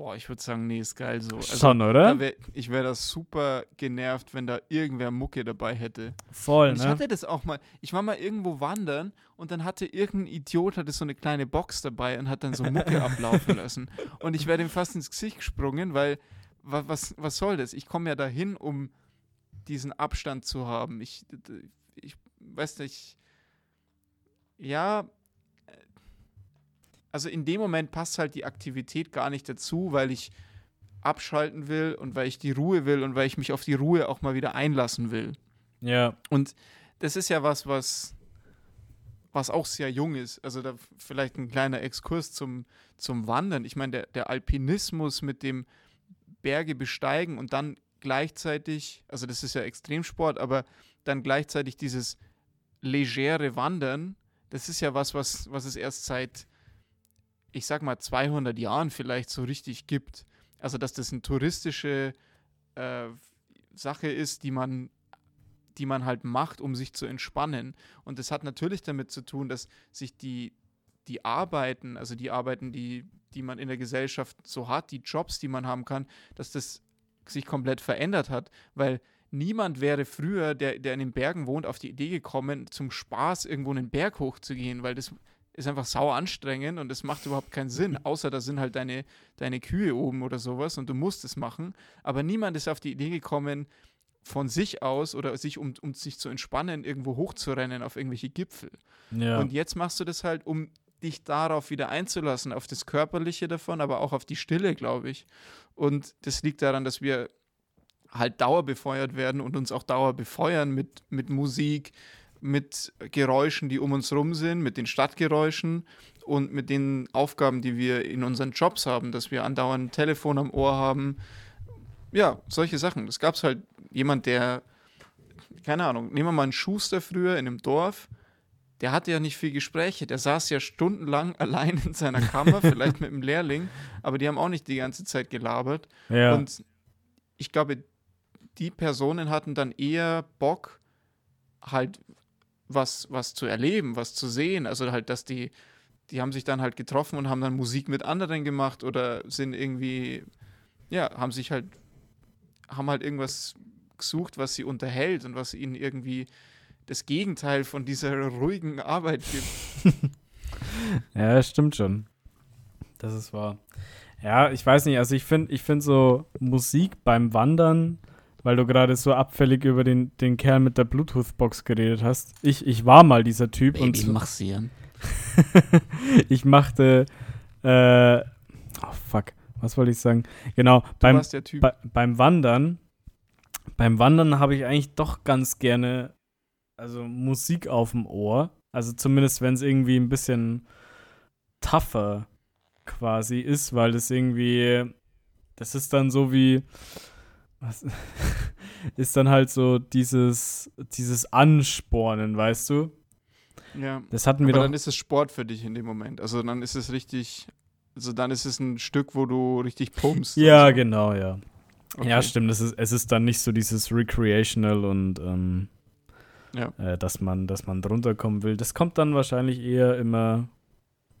Boah, ich würde sagen, nee, ist geil so. Also, Schon, oder? wär, ich wäre da super genervt, wenn da irgendwer Mucke dabei hätte. Voll, Und ich ne? hatte das auch mal. Ich war mal irgendwo wandern und dann hatte irgendein Idiot hatte so eine kleine Box dabei und hat dann so Mucke ablaufen lassen. Und ich wäre dem fast ins Gesicht gesprungen, weil wa, was, was soll das? Ich komme ja dahin, um diesen Abstand zu haben. Ich, ich weiß nicht. Ja. Also in dem Moment passt halt die Aktivität gar nicht dazu, weil ich abschalten will und weil ich die Ruhe will und weil ich mich auf die Ruhe auch mal wieder einlassen will. Ja, Und das ist ja was, was, was auch sehr jung ist. Also da vielleicht ein kleiner Exkurs zum, zum Wandern. Ich meine, der, der Alpinismus mit dem Berge besteigen und dann gleichzeitig, also das ist ja Extremsport, aber dann gleichzeitig dieses legere Wandern, das ist ja was, was, was es erst seit, ich sag mal, 200 Jahren vielleicht so richtig gibt. Also, dass das eine touristische äh, Sache ist, die man die man halt macht, um sich zu entspannen. Und das hat natürlich damit zu tun, dass sich die, die Arbeiten, also die Arbeiten, die, die man in der Gesellschaft so hat, die Jobs, die man haben kann, dass das sich komplett verändert hat, weil niemand wäre früher, der, der in den Bergen wohnt, auf die Idee gekommen, zum Spaß irgendwo einen Berg hochzugehen, weil das ist einfach sauer anstrengend und das macht überhaupt keinen Sinn, außer da sind halt deine, deine Kühe oben oder sowas und du musst es machen. Aber niemand ist auf die Idee gekommen, von sich aus oder sich, um, um sich zu entspannen, irgendwo hochzurennen auf irgendwelche Gipfel. ja. Und jetzt machst du das halt, um dich darauf wieder einzulassen, auf das Körperliche davon, aber auch auf die Stille, glaube ich. Und das liegt daran, dass wir halt dauerbefeuert werden und uns auch dauer befeuern mit, mit Musik, mit Geräuschen, die um uns rum sind, mit den Stadtgeräuschen. und mit den Aufgaben, die wir in unseren Jobs haben, dass wir andauernd ein Telefon am Ohr haben. Ja, solche Sachen. Es gab halt jemand, der, keine Ahnung, nehmen wir mal einen Schuster früher in einem Dorf, der hatte ja nicht viel Gespräche. Der saß ja stundenlang allein in seiner Kammer, vielleicht mit einem Lehrling, aber die haben auch nicht die ganze Zeit gelabert. Ja. Und ich glaube, die Personen hatten dann eher Bock, halt was, was zu erleben, was zu sehen. Also halt, dass die, die haben sich dann halt getroffen und haben dann Musik mit anderen gemacht oder sind irgendwie, ja, haben sich halt, haben halt irgendwas gesucht, was sie unterhält und was ihnen irgendwie das Gegenteil von dieser ruhigen Arbeit gibt. Ja, stimmt schon. Das ist wahr. Ja, ich weiß nicht, also ich finde ich find so Musik beim Wandern, weil du gerade so abfällig über den, den Kerl mit der Bluetooth-Box geredet hast. Ich, ich war mal dieser Typ Baby, und massieren. ich machte, äh, oh fuck, was wollte ich sagen? Genau, Du beim, warst der Typ. bei, beim Wandern, beim Wandern habe ich eigentlich doch ganz gerne, also Musik auf dem Ohr. Also zumindest, wenn es irgendwie ein bisschen tougher quasi ist, weil das irgendwie, das ist dann so wie, was, ist dann halt so dieses, dieses Anspornen, weißt du? ja. Das hatten wir Aber doch. dann ist es Sport für dich in dem Moment. Also dann ist es richtig, also dann ist es ein Stück, wo du richtig pumpst. ja, so. genau, ja. Ja, Okay. stimmt. Es ist, es ist dann nicht so dieses Recreational und ähm, Ja. äh, dass man, dass man drunter kommen will. Das kommt dann wahrscheinlich eher immer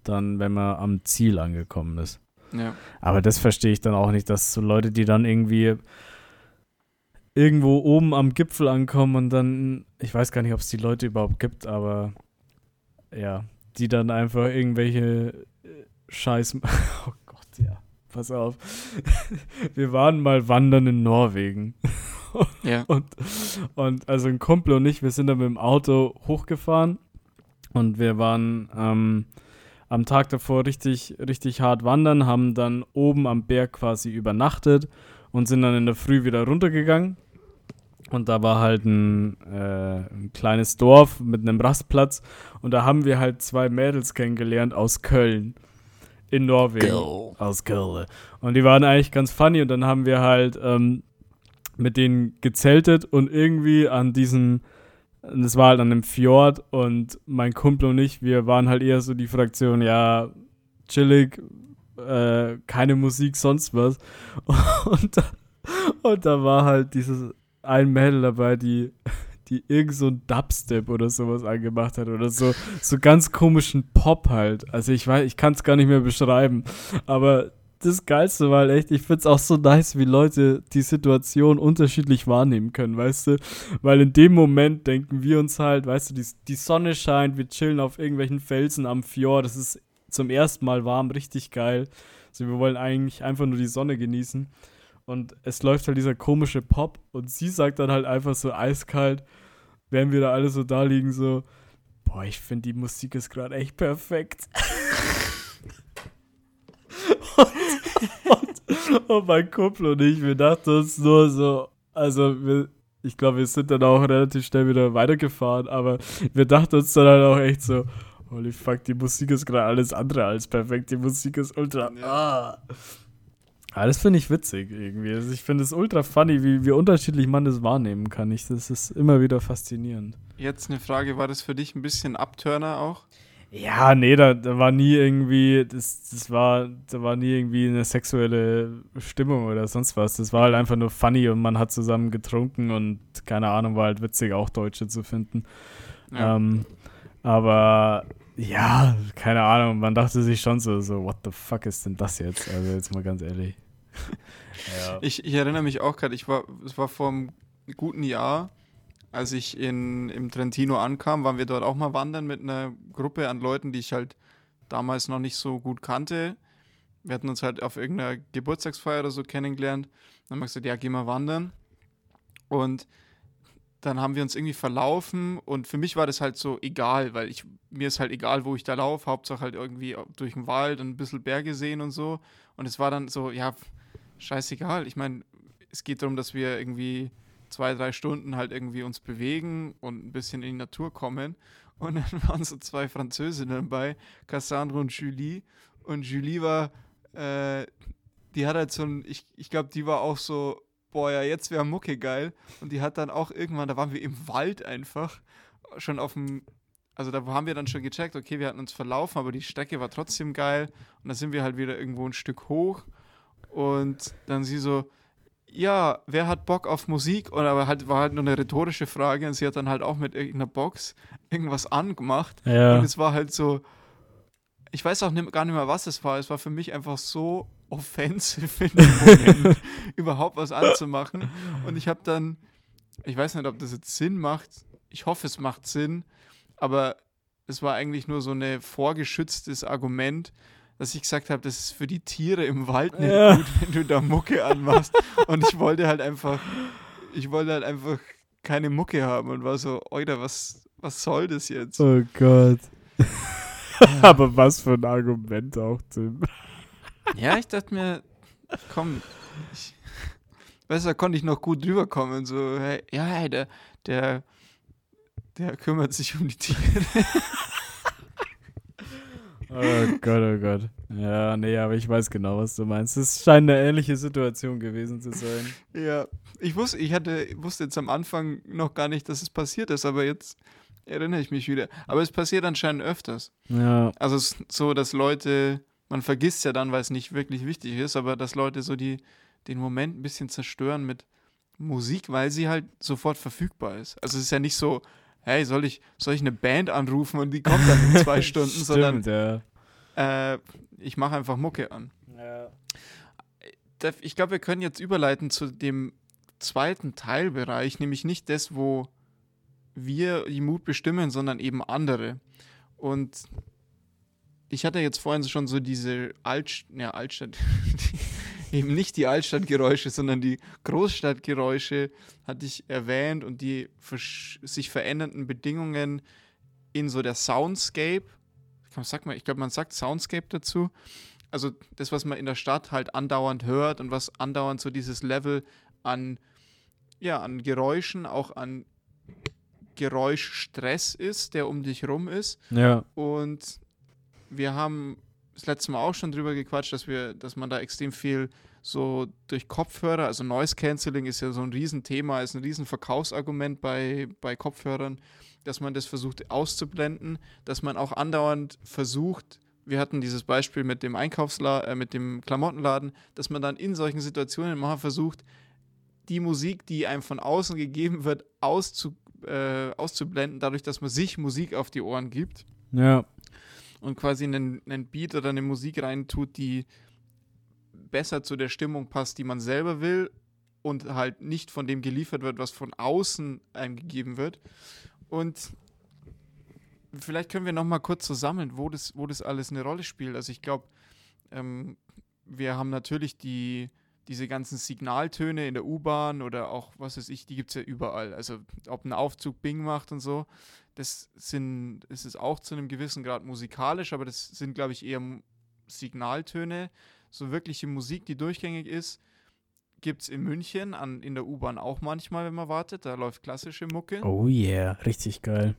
dann, wenn man am Ziel angekommen ist. Ja. Aber das verstehe ich dann auch nicht, dass so Leute, die dann irgendwie irgendwo oben am Gipfel ankommen und dann, ich weiß gar nicht, ob es die Leute überhaupt gibt, aber ja, die dann einfach irgendwelche äh, Scheiß. Oh Gott, ja. Pass auf. Wir waren mal wandern in Norwegen. Ja. Und, und also ein Kumpel und ich, wir sind dann mit dem Auto hochgefahren und wir waren ähm, am Tag davor richtig, richtig hart wandern, haben dann oben am Berg quasi übernachtet und sind dann in der Früh wieder runtergegangen. Und da war halt ein, äh, ein kleines Dorf mit einem Rastplatz und da haben wir halt zwei Mädels kennengelernt aus Köln in Norwegen Go. aus Köln. Und die waren eigentlich ganz funny und dann haben wir halt ähm, mit denen gezeltet und irgendwie an diesem, das war halt an einem Fjord und mein Kumpel und ich, wir waren halt eher so die Fraktion, ja, chillig, äh, keine Musik, sonst was. Und da, und da war halt dieses ein Mädel dabei, die die irgend so ein Dubstep oder sowas angemacht hat oder so so ganz komischen Pop halt. Also ich weiß, ich kann es gar nicht mehr beschreiben, aber das Geilste war halt echt, ich find's auch so nice, wie Leute die Situation unterschiedlich wahrnehmen können, weißt du? Weil in dem Moment denken wir uns halt, weißt du, die, die Sonne scheint, wir chillen auf irgendwelchen Felsen am Fjord, es ist zum ersten Mal warm, richtig geil. Also wir wollen eigentlich einfach nur die Sonne genießen. Und es läuft halt dieser komische Pop und sie sagt dann halt einfach so eiskalt, während wir da alle so da liegen, so, boah, ich finde die Musik ist gerade echt perfekt. und, und, und mein Kumpel und ich, wir dachten uns nur so, also wir, ich glaube, wir sind dann auch relativ schnell wieder weitergefahren, aber wir dachten uns dann halt auch echt so, holy fuck, die Musik ist gerade alles andere als perfekt, die Musik ist ultra, ah. Ah, das finde ich witzig irgendwie. Also ich finde es ultra funny, wie, wie unterschiedlich man das wahrnehmen kann. Ich, das ist immer wieder faszinierend. Jetzt eine Frage, war das für dich ein bisschen Abturner auch? Ja, nee, da, da war nie irgendwie, das, das war, da war nie irgendwie eine sexuelle Stimmung oder sonst was. Das war halt einfach nur funny und man hat zusammen getrunken und keine Ahnung, war halt witzig, auch Deutsche zu finden. Ja. Ähm, aber ja, keine Ahnung, man dachte sich schon so, so, what the fuck ist denn das jetzt? Also jetzt mal ganz ehrlich. ja. Ich, ich erinnere mich auch gerade, ich war, es war vor einem guten Jahr, als ich in, im Trentino ankam, waren wir dort auch mal wandern mit einer Gruppe an Leuten, die ich halt damals noch nicht so gut kannte. Wir hatten uns halt auf irgendeiner Geburtstagsfeier oder so kennengelernt. Dann haben wir gesagt, ja, geh mal wandern. Und dann haben wir uns irgendwie verlaufen und für mich war das halt so egal, weil ich mir ist halt egal, wo ich da laufe, Hauptsache halt irgendwie durch den Wald und ein bisschen Berge sehen und so. Und es war dann so, ja, scheißegal. Ich meine, es geht darum, dass wir irgendwie zwei, drei Stunden halt irgendwie uns bewegen und ein bisschen in die Natur kommen. Und dann waren so zwei Französinnen dabei, Cassandra und Julie. Und Julie war, äh, die hat halt so ein, ich, ich glaube, die war auch so, boah, ja, jetzt wäre Mucke geil. Und die hat dann auch irgendwann, da waren wir im Wald einfach, schon auf dem, also da haben wir dann schon gecheckt, okay, wir hatten uns verlaufen, aber die Strecke war trotzdem geil. Und da sind wir halt wieder irgendwo ein Stück hoch. Und dann sie so, ja, wer hat Bock auf Musik? Und aber halt war halt nur eine rhetorische Frage und sie hat dann halt auch mit irgendeiner Box irgendwas angemacht. Ja. Und es war halt so, ich weiß auch nicht, gar nicht mehr, was es war. Es war für mich einfach so offensive in dem Moment, überhaupt was anzumachen. Und ich habe dann, ich weiß nicht, ob das jetzt Sinn macht. Ich hoffe, es macht Sinn. Aber es war eigentlich nur so ein vorgeschütztes Argument, dass ich gesagt habe, das ist für die Tiere im Wald nicht Ja. gut, wenn du da Mucke anmachst. Und ich wollte halt einfach, ich wollte halt einfach keine Mucke haben und war so, Oida, was, was soll das jetzt? Oh Gott. Aber was für ein Argument auch, Tim. Ja, ich dachte mir, komm, ich, weißt du, da konnte ich noch gut drüber kommen. So, hey, ja, hey, der, der, der kümmert sich um die Tiere. Oh Gott, oh Gott. Ja, nee, aber ich weiß genau, was du meinst. Es scheint eine ähnliche Situation gewesen zu sein. Ja, ich wusste, ich hatte, wusste jetzt am Anfang noch gar nicht, dass es passiert ist, aber jetzt erinnere ich mich wieder. Aber es passiert anscheinend öfters. Ja, Also es ist so, dass Leute, man vergisst ja dann, weil es nicht wirklich wichtig ist, aber dass Leute so die, den Moment ein bisschen zerstören mit Musik, weil sie halt sofort verfügbar ist. Also es ist ja nicht so, hey, soll ich, soll ich eine Band anrufen und die kommt dann in zwei Stunden, sondern Stimmt, ja. äh, ich mache einfach Mucke an. ja. Da- Ich glaube, wir können jetzt überleiten zu dem zweiten Teilbereich, nämlich nicht das, wo wir die Mut bestimmen, sondern eben andere. Und ich hatte jetzt vorhin schon so diese Alt, ja, Altstadt, eben nicht die Altstadtgeräusche, sondern die Großstadtgeräusche hatte ich erwähnt und die sich verändernden Bedingungen in so der Soundscape. Sag mal, ich glaube, man sagt Soundscape dazu. Also das, was man in der Stadt halt andauernd hört und was andauernd so dieses Level an, ja, an Geräuschen, auch an Geräuschstress ist, der um dich rum ist. Ja, Und wir haben das letzte Mal auch schon drüber gequatscht, dass wir, dass man da extrem viel so durch Kopfhörer, also Noise Cancelling ist ja so ein Riesenthema, ist ein Riesenverkaufsargument bei, bei Kopfhörern, dass man das versucht auszublenden, dass man auch andauernd versucht, wir hatten dieses Beispiel mit dem Einkaufsladen, äh, mit dem Klamottenladen, dass man dann in solchen Situationen mal versucht, die Musik, die einem von außen gegeben wird, auszu, äh, auszublenden, dadurch, dass man sich Musik auf die Ohren gibt. Ja, und quasi einen, einen Beat oder eine Musik reintut, die besser zu der Stimmung passt, die man selber will und halt nicht von dem geliefert wird, was von außen einem gegeben wird. Und vielleicht können wir noch mal kurz zusammen, wo das, wo das alles eine Rolle spielt. Also ich glaube, ähm, wir haben natürlich die, diese ganzen Signaltöne in der U-Bahn oder auch, was weiß ich, die gibt es ja überall. Also ob ein Aufzug Bing macht und so, das sind, ist es auch zu einem gewissen Grad musikalisch, aber das sind, glaube ich, eher Signaltöne. So wirkliche Musik, die durchgängig ist, gibt es in München an, in der U-Bahn auch manchmal, wenn man wartet. Da läuft klassische Mucke. Oh yeah, richtig geil.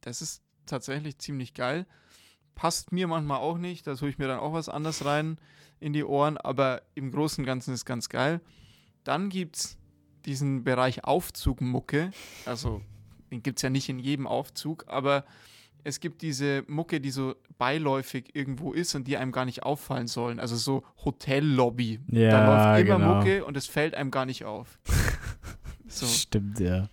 Das ist tatsächlich ziemlich geil. Passt mir manchmal auch nicht, da tue ich mir dann auch was anderes rein in die Ohren, aber im Großen und Ganzen ist ganz geil. Dann gibt es diesen Bereich Aufzugmucke, also den gibt es ja nicht in jedem Aufzug, aber es gibt diese Mucke, die so beiläufig irgendwo ist und die einem gar nicht auffallen sollen. Also so Hotellobby. da Ja, läuft immer genau. Mucke und es fällt einem gar nicht auf. so. Stimmt, ja.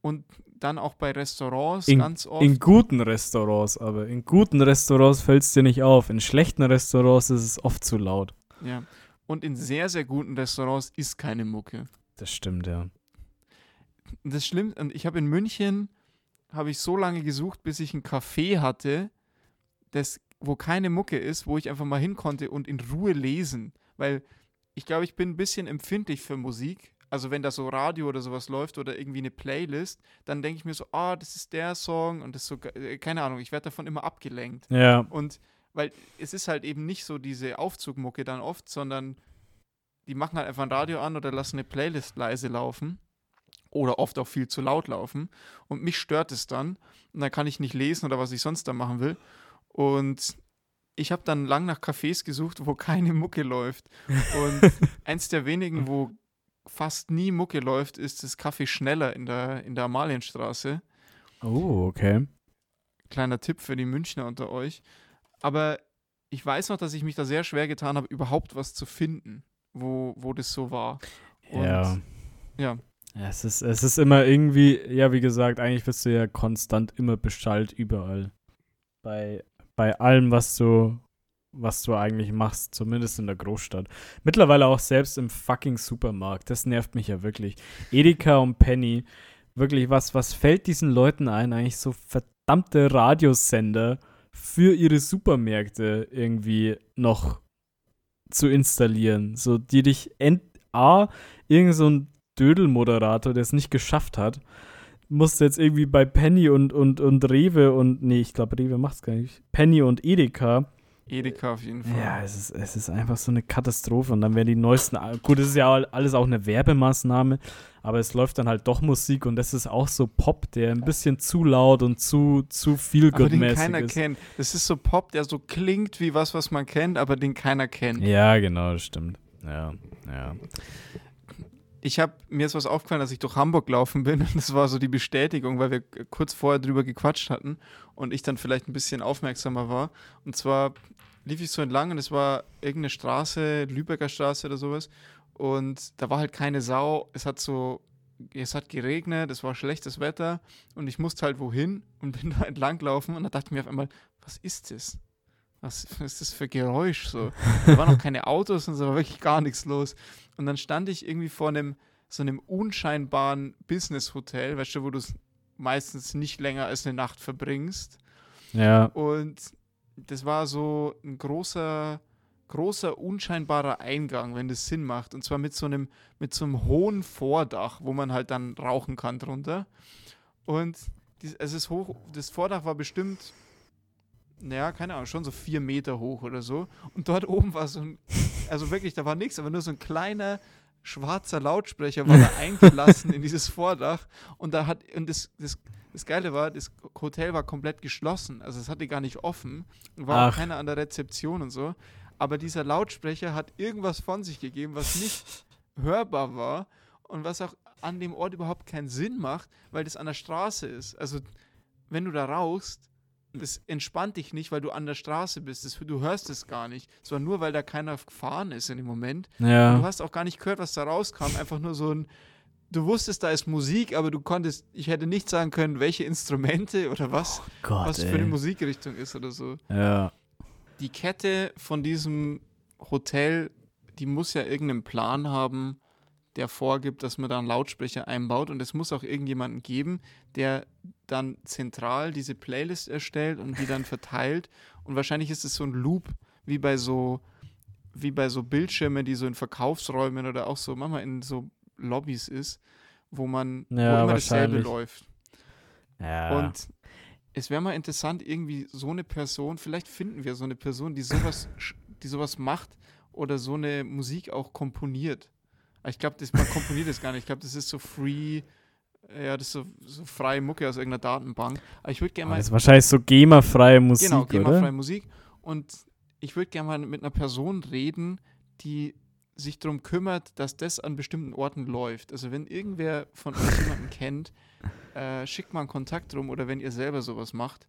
Und dann auch bei Restaurants In- ganz oft. In guten Restaurants, aber in guten Restaurants fällt es dir nicht auf. In schlechten Restaurants ist es oft zu laut. Ja. Und in sehr, sehr guten Restaurants ist keine Mucke. Das stimmt, ja. Das stimmt, und ich habe in München, habe ich so lange gesucht, bis ich ein Café hatte, das, wo keine Mucke ist, wo ich einfach mal hin konnte und in Ruhe lesen. Weil ich glaube, ich bin ein bisschen empfindlich für Musik. Also wenn da so Radio oder sowas läuft oder irgendwie eine Playlist, dann denke ich mir so, ah, das ist der Song und das ist so, äh, keine Ahnung, ich werde davon immer abgelenkt. Ja, Und weil es ist halt eben nicht so diese Aufzugmucke dann oft, sondern die machen halt einfach ein Radio an oder lassen eine Playlist leise laufen. Oder oft auch viel zu laut laufen. Und mich stört es dann. Und dann kann ich nicht lesen oder was ich sonst da machen will. Und ich habe dann lang nach Cafés gesucht, wo keine Mucke läuft. Und eins der wenigen, wo fast nie Mucke läuft, ist das Café Schneller in der, in der Amalienstraße. Oh, okay. Kleiner Tipp für die Münchner unter euch. Aber ich weiß noch, dass ich mich da sehr schwer getan habe, überhaupt was zu finden, wo, wo das so war. Und ja. ja. Ja, Es ist, es ist immer irgendwie, ja, wie gesagt, eigentlich wirst du ja konstant immer beschallt überall. Bei, bei allem, was du, was du eigentlich machst, zumindest in der Großstadt. Mittlerweile auch selbst im fucking Supermarkt. Das nervt mich ja wirklich. Edeka und Penny, wirklich, was, was fällt diesen Leuten ein, eigentlich so verdammte Radiosender für ihre Supermärkte irgendwie noch zu installieren? So, die dich ent A, irgend so ein Dödelmoderator, der es nicht geschafft hat, musste jetzt irgendwie bei Penny und, und, und Rewe und, nee, ich glaube, Rewe macht's gar nicht. Penny und Edeka. Edeka auf jeden Fall. Ja, es ist, es ist einfach so eine Katastrophe. Und dann werden die neuesten, gut, es ist ja alles auch eine Werbemaßnahme, aber es läuft dann halt doch Musik und das ist auch so Pop, der ein bisschen zu laut und zu, zu viel den mäßig keiner ist. kennt. Das ist so Pop, der so klingt wie was, was man kennt, aber den keiner kennt. Ja, genau, das stimmt. Ja, ja. Ich habe mir ist was aufgefallen, als ich durch Hamburg gelaufen bin. Und das war so die Bestätigung, weil wir kurz vorher drüber gequatscht hatten und ich dann vielleicht ein bisschen aufmerksamer war. Und zwar lief ich so entlang und es war irgendeine Straße, Lübecker Straße oder sowas. Und da war halt keine Sau. Es hat so, es hat geregnet, es war schlechtes Wetter und ich musste halt wohin und bin da entlang gelaufen und da dachte ich mir auf einmal, was ist das? Was ist das für Geräusch so? Da waren noch keine Autos und so war wirklich gar nichts los. Und dann stand ich irgendwie vor einem so einem unscheinbaren Business-Hotel, weißt du, wo du es meistens nicht länger als eine Nacht verbringst. Ja, Und das war so ein großer, großer, unscheinbarer Eingang, wenn das Sinn macht. Und zwar mit so einem, mit so einem hohen Vordach, wo man halt dann rauchen kann drunter. Und dies, es ist hoch, das Vordach war bestimmt, naja, keine Ahnung, schon so vier Meter hoch oder so. Und dort oben war so ein, also wirklich, da war nichts, aber nur so ein kleiner schwarzer Lautsprecher war da eingelassen in dieses Vordach. Und da hat, und das, das, das Geile war, das Hotel war komplett geschlossen. Also es hatte gar nicht offen. War auch Ach. keiner an der Rezeption und so. Aber dieser Lautsprecher hat irgendwas von sich gegeben, was nicht hörbar war und was auch an dem Ort überhaupt keinen Sinn macht, weil das an der Straße ist. Also, wenn du da rauchst, das entspannt dich nicht, weil du an der Straße bist. Das, du hörst es gar nicht. Es war nur, weil da keiner gefahren ist in dem Moment. Und du ja. hast auch gar nicht gehört, was da rauskam. Einfach nur so ein. Du wusstest, da ist Musik, aber du konntest, ich hätte nicht sagen können, welche Instrumente oder was, Gott, was für ey. eine Musikrichtung ist oder so. Ja. Die Kette von diesem Hotel, die muss ja irgendeinen Plan haben, der vorgibt, dass man da einen Lautsprecher einbaut. Und es muss auch irgendjemanden geben, der dann zentral diese Playlist erstellt und die dann verteilt. Und wahrscheinlich ist es so ein Loop, wie bei so, wie bei so Bildschirmen, die so in Verkaufsräumen oder auch so, manchmal in so Lobbys ist, wo man, Ja, wo immer dasselbe läuft. Ja. Und es wäre mal interessant, irgendwie so eine Person, vielleicht finden wir so eine Person, die sowas, die sowas macht oder so eine Musik auch komponiert. Ich glaube, man komponiert das gar nicht. Ich glaube, das ist so free, ja, das ist so, so freie Mucke aus irgendeiner Datenbank. Aber ich würde gerne Aber mal das ist wahrscheinlich so GEMA-freie Musik, genau? GEMA-freie Musik. Und ich würde gerne mal mit einer Person reden, die sich darum kümmert, dass das an bestimmten Orten läuft. Also wenn irgendwer von euch jemanden kennt, äh, schickt mal einen Kontakt drum oder wenn ihr selber sowas macht.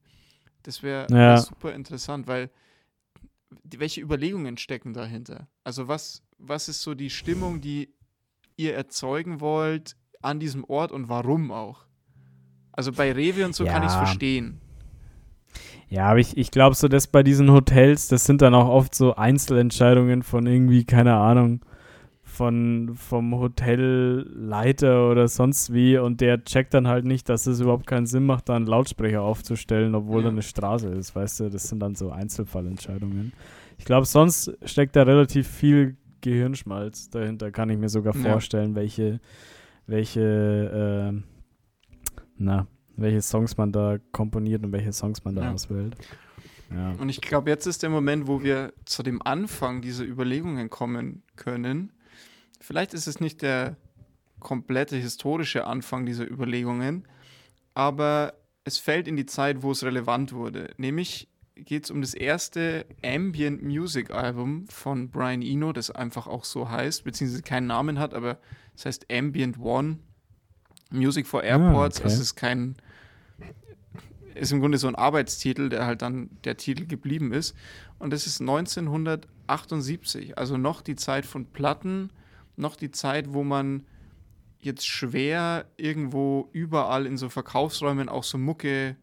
Das wäre Ja. super interessant, weil welche Überlegungen stecken dahinter? Also was, was ist so die Stimmung, die ihr erzeugen wollt an diesem Ort und warum auch? Also bei Rewe und so kann ich es Ja. verstehen. Ja, aber ich, ich glaube so, dass bei diesen Hotels, das sind dann auch oft so Einzelentscheidungen von irgendwie, keine Ahnung, von, vom Hotelleiter oder sonst wie und der checkt dann halt nicht, dass es überhaupt keinen Sinn macht, da einen Lautsprecher aufzustellen, obwohl Ja. da eine Straße ist, weißt du, das sind dann so Einzelfallentscheidungen. Ich glaube, sonst steckt da relativ viel Gehirnschmalz dahinter, kann ich mir sogar Ja. vorstellen, welche, welche, ähm, na, welche Songs man da komponiert und welche Songs man da Ja. auswählt. Ja. Und ich glaube, jetzt ist der Moment, wo wir zu dem Anfang dieser Überlegungen kommen können. Vielleicht ist es nicht der komplette historische Anfang dieser Überlegungen, aber es fällt in die Zeit, wo es relevant wurde. Nämlich geht es um das erste Ambient Music Album von Brian Eno, das einfach auch so heißt, beziehungsweise keinen Namen hat, aber es heißt Ambient One. Music for Airports. okay. Also es ist kein, ist im Grunde so ein Arbeitstitel, der halt dann der Titel geblieben ist. Und das ist 1978, also noch die Zeit von Platten, noch die Zeit, wo man jetzt schwer irgendwo überall in so Verkaufsräumen auch so Mucke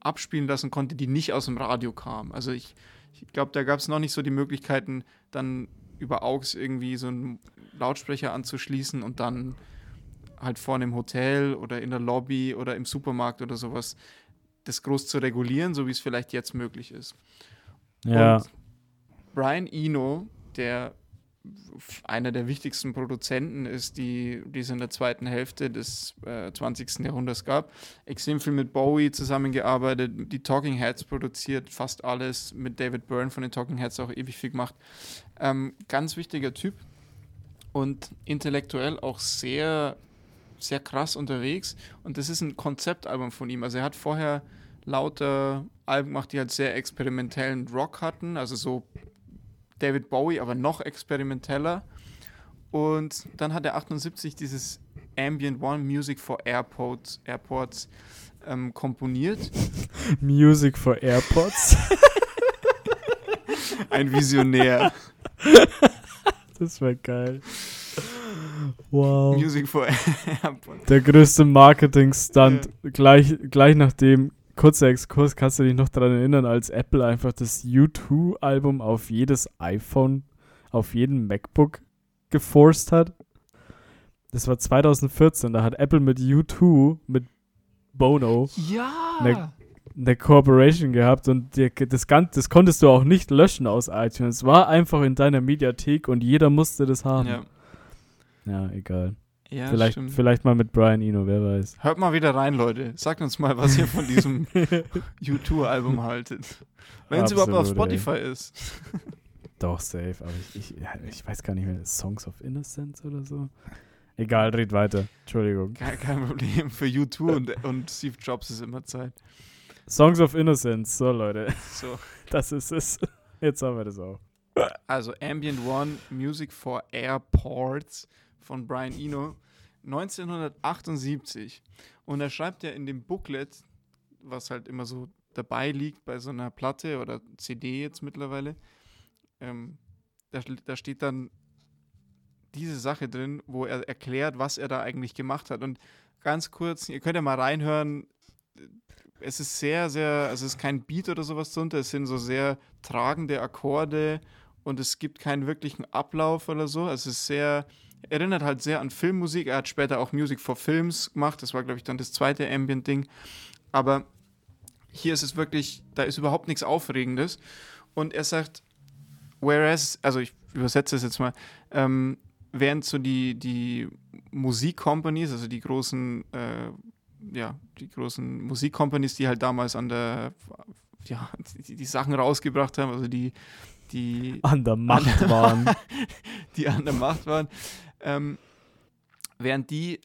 abspielen lassen konnte, die nicht aus dem Radio kam. Also ich, ich glaube, da gab es noch nicht so die Möglichkeiten, dann über AUX irgendwie so einen Lautsprecher anzuschließen und dann halt vorne im Hotel oder in der Lobby oder im Supermarkt oder sowas das groß zu regulieren, so wie es vielleicht jetzt möglich ist. Ja. Und Brian Eno, der einer der wichtigsten Produzenten ist, die, die es in der zweiten Hälfte des äh, 20. Jahrhunderts gab. Extrem viel mit Bowie zusammengearbeitet, die Talking Heads produziert, fast alles, mit David Byrne von den Talking Heads auch ewig viel gemacht. Ähm, ganz wichtiger Typ und intellektuell auch sehr, sehr krass unterwegs. Und das ist ein Konzeptalbum von ihm. Also er hat vorher lauter Alben gemacht, die halt sehr experimentellen Rock hatten, also so David Bowie, aber noch experimenteller. Und dann hat er 78 dieses Ambient One Music for Airports, Airports ähm, komponiert. Music for AirPods. Ein Visionär. das wäre geil. Wow. Music for Airports. Der größte Marketing-Stunt. Gleich, gleich nachdem, kurzer Exkurs, kannst du dich noch daran erinnern, als Apple einfach das U2-Album auf jedes iPhone, auf jeden MacBook geforst hat? Das war 2014, da hat Apple mit U2, mit Bono, Ja! Ne- eine Corporation gehabt und dir, das, Ganze, das konntest du auch nicht löschen aus iTunes. Es war einfach in deiner Mediathek und jeder musste das haben. Ja, Ja, egal. ja vielleicht, stimmt. vielleicht mal mit Brian Eno, wer weiß. Hört mal wieder rein, Leute. Sagt uns mal, was ihr von diesem U2-Album haltet. Wenn es überhaupt auf Absolut, ey. Spotify ist. Doch, safe, aber ich, ich, ich weiß gar nicht mehr. Songs of Innocence oder so? Egal, red weiter. Entschuldigung. Kein, kein Problem. Für U2 und, und Steve Jobs ist immer Zeit. Songs of Innocence, so Leute, So. das ist es. Jetzt haben wir das auch. Also Ambient One Music for Airports von Brian Eno 1978 und er schreibt ja in dem Booklet, was halt immer so dabei liegt bei so einer Platte oder CD jetzt mittlerweile, ähm, da, da steht dann diese Sache drin, wo er erklärt, was er da eigentlich gemacht hat und ganz kurz, ihr könnt ja mal reinhören, es ist sehr, sehr, also es ist kein Beat oder sowas drunter, es sind so sehr tragende Akkorde und es gibt keinen wirklichen Ablauf oder so. Es ist sehr, erinnert halt sehr an Filmmusik. Er hat später auch Music for Films gemacht. Das war, glaube ich, dann das zweite Ambient-Ding. Aber hier ist es wirklich, da ist überhaupt nichts Aufregendes. Und er sagt, whereas, also ich übersetze es jetzt mal, ähm, während so die, die Musikcompanies, also die großen, äh, ja, die großen Musikcompanies, die halt damals an der, ja, die, die Sachen rausgebracht haben, also die, die An der Macht waren. die an der Macht waren, ähm, während die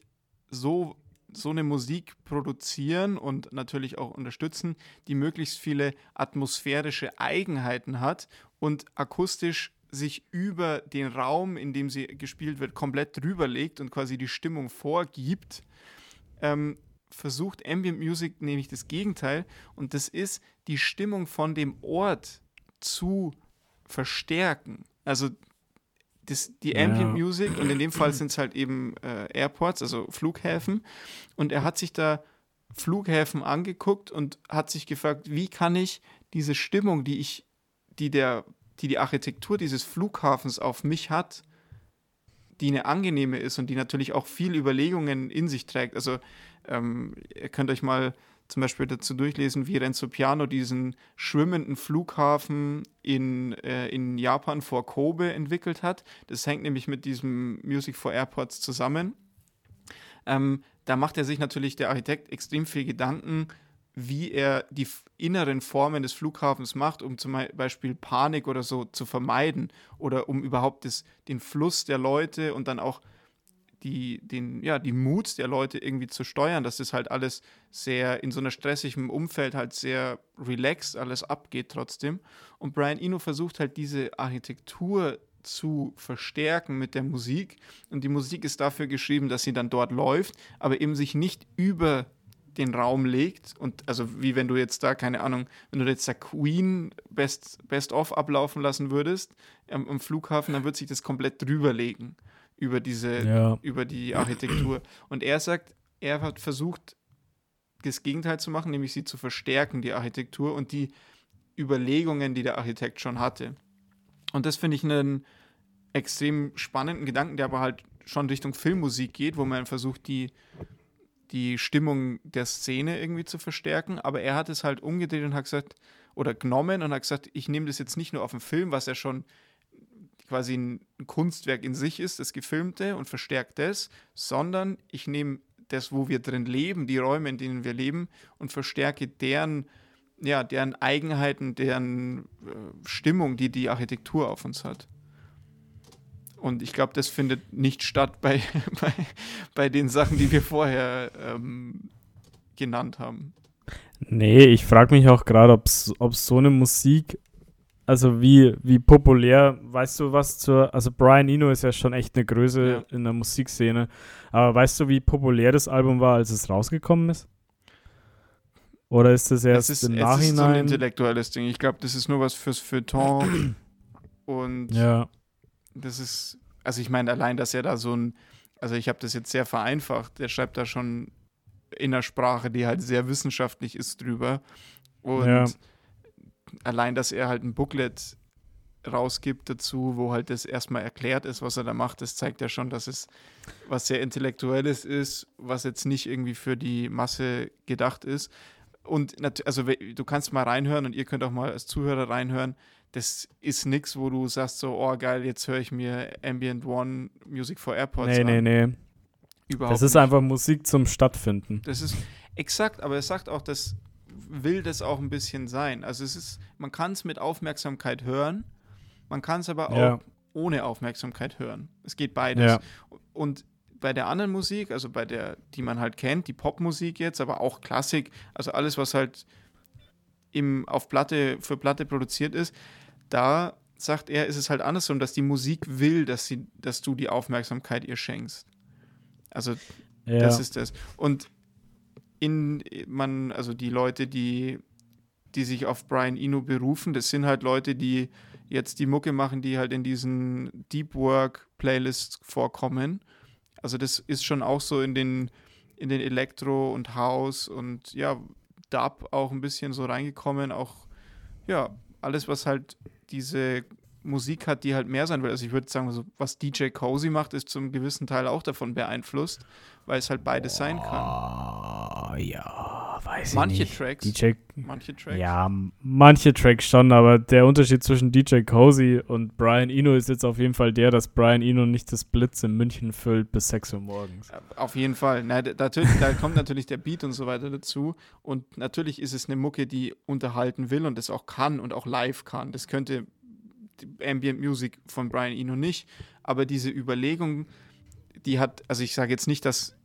so, so eine Musik produzieren und natürlich auch unterstützen, die möglichst viele atmosphärische Eigenheiten hat und akustisch sich über den Raum, in dem sie gespielt wird, komplett drüber legt und quasi die Stimmung vorgibt, ähm, versucht Ambient Music nämlich das Gegenteil und das ist die Stimmung von dem Ort zu verstärken. Also das, die Ja. Ambient Music und in dem Fall sind es halt eben äh, Airports, also Flughäfen. Und er hat sich da Flughäfen angeguckt und hat sich gefragt, wie kann ich diese Stimmung, die ich, die der, die die Architektur dieses Flughafens auf mich hat, die eine angenehme ist und die natürlich auch viel Überlegungen in sich trägt. Also ähm, ihr könnt euch mal zum Beispiel dazu durchlesen, wie Renzo Piano diesen schwimmenden Flughafen in, äh, in Japan vor Kobe entwickelt hat. Das hängt nämlich mit diesem Music for Airports zusammen. Ähm, da macht er sich natürlich, der Architekt, extrem viel Gedanken, wie er die inneren Formen des Flughafens macht, um zum Beispiel Panik oder so zu vermeiden oder um überhaupt das, den Fluss der Leute und dann auch die, den, ja, die Moods der Leute irgendwie zu steuern, dass das halt alles sehr in so einer stressigen Umfeld halt sehr relaxed alles abgeht trotzdem. Und Brian Eno versucht halt diese Architektur zu verstärken mit der Musik. Und die Musik ist dafür geschrieben, dass sie dann dort läuft, aber eben sich nicht über den Raum legt. Und also wie wenn du jetzt da, keine Ahnung, wenn du jetzt da Queen Best, Best of ablaufen lassen würdest am, am Flughafen, dann wird sich das komplett drüber legen über diese, Ja. über die Architektur. Und er sagt, er hat versucht, das Gegenteil zu machen, nämlich sie zu verstärken, die Architektur und die Überlegungen, die der Architekt schon hatte. Und das finde ich einen extrem spannenden Gedanken, der aber halt schon Richtung Filmmusik geht, wo man versucht, die, die Stimmung der Szene irgendwie zu verstärken. Aber er hat es halt umgedreht und hat gesagt, oder genommen und hat gesagt, ich nehme das jetzt nicht nur auf den Film, was ja schon quasi ein Kunstwerk in sich ist, das Gefilmte und verstärkt das, sondern ich nehme das, wo wir drin leben, die Räume, in denen wir leben und verstärke deren, ja, deren Eigenheiten, deren äh, Stimmung, die die Architektur auf uns hat. Und ich glaube, das findet nicht statt bei, bei, bei den Sachen, die wir vorher ähm, genannt haben. Nee, ich frage mich auch gerade, ob so eine Musik, also wie, wie populär, weißt du was zur, also Brian Eno ist ja schon echt eine Größe Ja. in der Musikszene, aber weißt du, wie populär das Album war, als es rausgekommen ist? Oder ist das erst es ist, im es ist so ein Nachhinein? intellektuelles Ding. Ich glaube, das ist nur was fürs Feuilleton. Und ja, das ist, also ich meine, allein, dass er da so ein, also ich habe das jetzt sehr vereinfacht, der schreibt da schon in einer Sprache, die halt sehr wissenschaftlich ist drüber. Und Ja. Allein, dass er halt ein Booklet rausgibt dazu, wo halt das erstmal erklärt ist, was er da macht, das zeigt ja schon, dass es was sehr Intellektuelles ist, was jetzt nicht irgendwie für die Masse gedacht ist. Und also du kannst mal reinhören und ihr könnt auch mal als Zuhörer reinhören. Das ist nichts, wo du sagst so, oh geil, jetzt höre ich mir Ambient One Music for Airports nee, an. nee, nee. Überhaupt Das ist nicht. einfach Musik zum Stattfinden. Das ist exakt, aber es sagt auch, das will das auch ein bisschen sein. Also es ist, man kann es mit Aufmerksamkeit hören, man kann es aber auch Ja. ohne Aufmerksamkeit hören. Es geht beides. Ja. Und bei der anderen Musik, also bei der, die man halt kennt, die Popmusik jetzt, aber auch Klassik, also alles, was halt im, auf Platte, für Platte produziert ist, da sagt er, ist es halt andersrum, dass die Musik will, dass, sie, dass du die Aufmerksamkeit ihr schenkst. Also Ja. das ist das. Und in man, also die Leute, die, die sich auf Brian Eno berufen, das sind halt Leute, die jetzt die Mucke machen, die halt in diesen Deep Work Playlists vorkommen. Also das ist schon auch so in den, in den Elektro und House und ja, Dub auch ein bisschen so reingekommen. Auch ja, alles, was halt diese Musik hat, die halt mehr sein will. Also ich würde sagen, was DJ Cozy macht, ist zum gewissen Teil auch davon beeinflusst, weil es halt beides sein kann. Oh, ja, weiß Manche ich nicht. Tracks, DJ, manche Tracks. ja, manche Tracks schon, aber der Unterschied zwischen DJ Cozy und Brian Eno ist jetzt auf jeden Fall der, dass Brian Eno nicht das Blitz in München füllt bis 6 Uhr morgens. Auf jeden Fall. Na, da, da kommt natürlich der Beat und so weiter dazu. Und natürlich ist es eine Mucke, die unterhalten will und das auch kann und auch live kann. Das könnte die Ambient Music von Brian Eno nicht. Aber diese Überlegung, die hat, also ich sage jetzt nicht, dass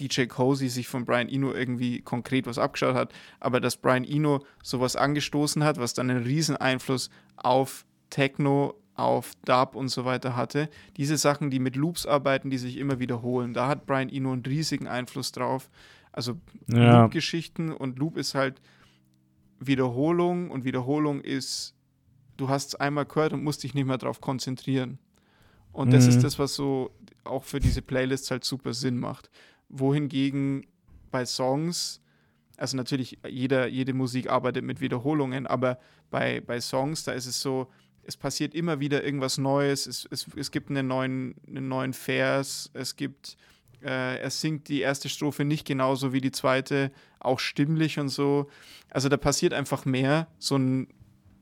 DJ Cozy sich von Brian Eno irgendwie konkret was abgeschaut hat, aber dass Brian Eno sowas angestoßen hat, was dann einen riesen Einfluss auf Techno, auf Dub und so weiter hatte. Diese Sachen, die mit Loops arbeiten, die sich immer wiederholen, da hat Brian Eno einen riesigen Einfluss drauf. Also Ja, Loop-Geschichten und Loop ist halt Wiederholung und Wiederholung ist, du hast es einmal gehört und musst dich nicht mehr darauf konzentrieren. Und das Mhm. ist das, was so auch für diese Playlists halt super Sinn macht. Wohingegen bei Songs, also natürlich jeder, jede Musik arbeitet mit Wiederholungen, aber bei, bei Songs, da ist es so, es passiert immer wieder irgendwas Neues, es, es, es gibt einen neuen, einen neuen Vers, es gibt, äh, er singt die erste Strophe nicht genauso wie die zweite, auch stimmlich und so. Also da passiert einfach mehr. So ein,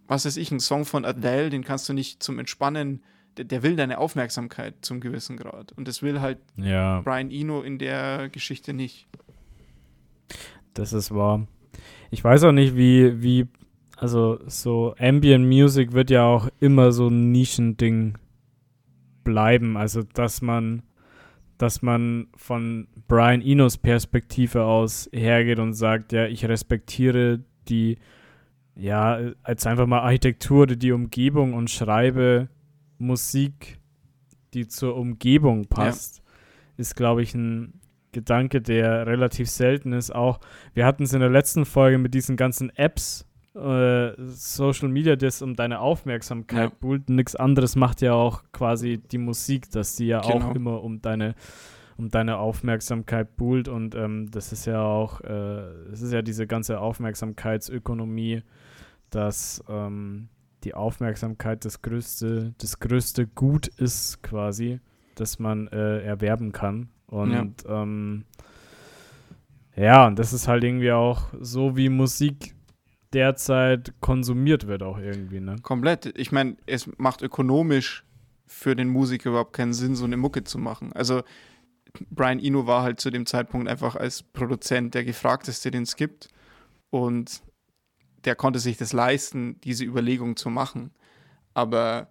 was weiß ich, ein Song von Adele, den kannst du nicht zum Entspannen, der, der will deine Aufmerksamkeit zum gewissen Grad. Und das will halt ja, Brian Eno in der Geschichte nicht. das ist wahr. Ich weiß auch nicht, wie, wie, also so Ambient Music wird ja auch immer so ein Nischending bleiben. Also, dass man, dass man von Brian Enos Perspektive aus hergeht und sagt, ja, ich respektiere die, ja, als einfach mal Architektur oder die Umgebung und schreibe Musik, die zur Umgebung passt, ist, glaube ich, ein Gedanke, der relativ selten ist. Auch wir hatten es in der letzten Folge mit diesen ganzen Apps, äh, Social Media, das um deine Aufmerksamkeit Ja. buhlt. Nichts anderes macht ja auch quasi die Musik, dass die ja Genau. auch immer um deine um deine Aufmerksamkeit buhlt und ähm, das ist ja auch, äh, es ist ja diese ganze Aufmerksamkeitsökonomie, dass ähm, die Aufmerksamkeit das größte, das größte Gut ist quasi, das man äh, erwerben kann. Und ähm, ja, und das ist halt irgendwie auch so, wie Musik derzeit konsumiert wird, auch irgendwie, ne? Komplett. Ich meine, es macht ökonomisch für den Musiker überhaupt keinen Sinn, so eine Mucke zu machen. Also Brian Eno war halt zu dem Zeitpunkt einfach als Produzent der gefragteste, den es gibt. Und der konnte sich das leisten, diese Überlegung zu machen. Aber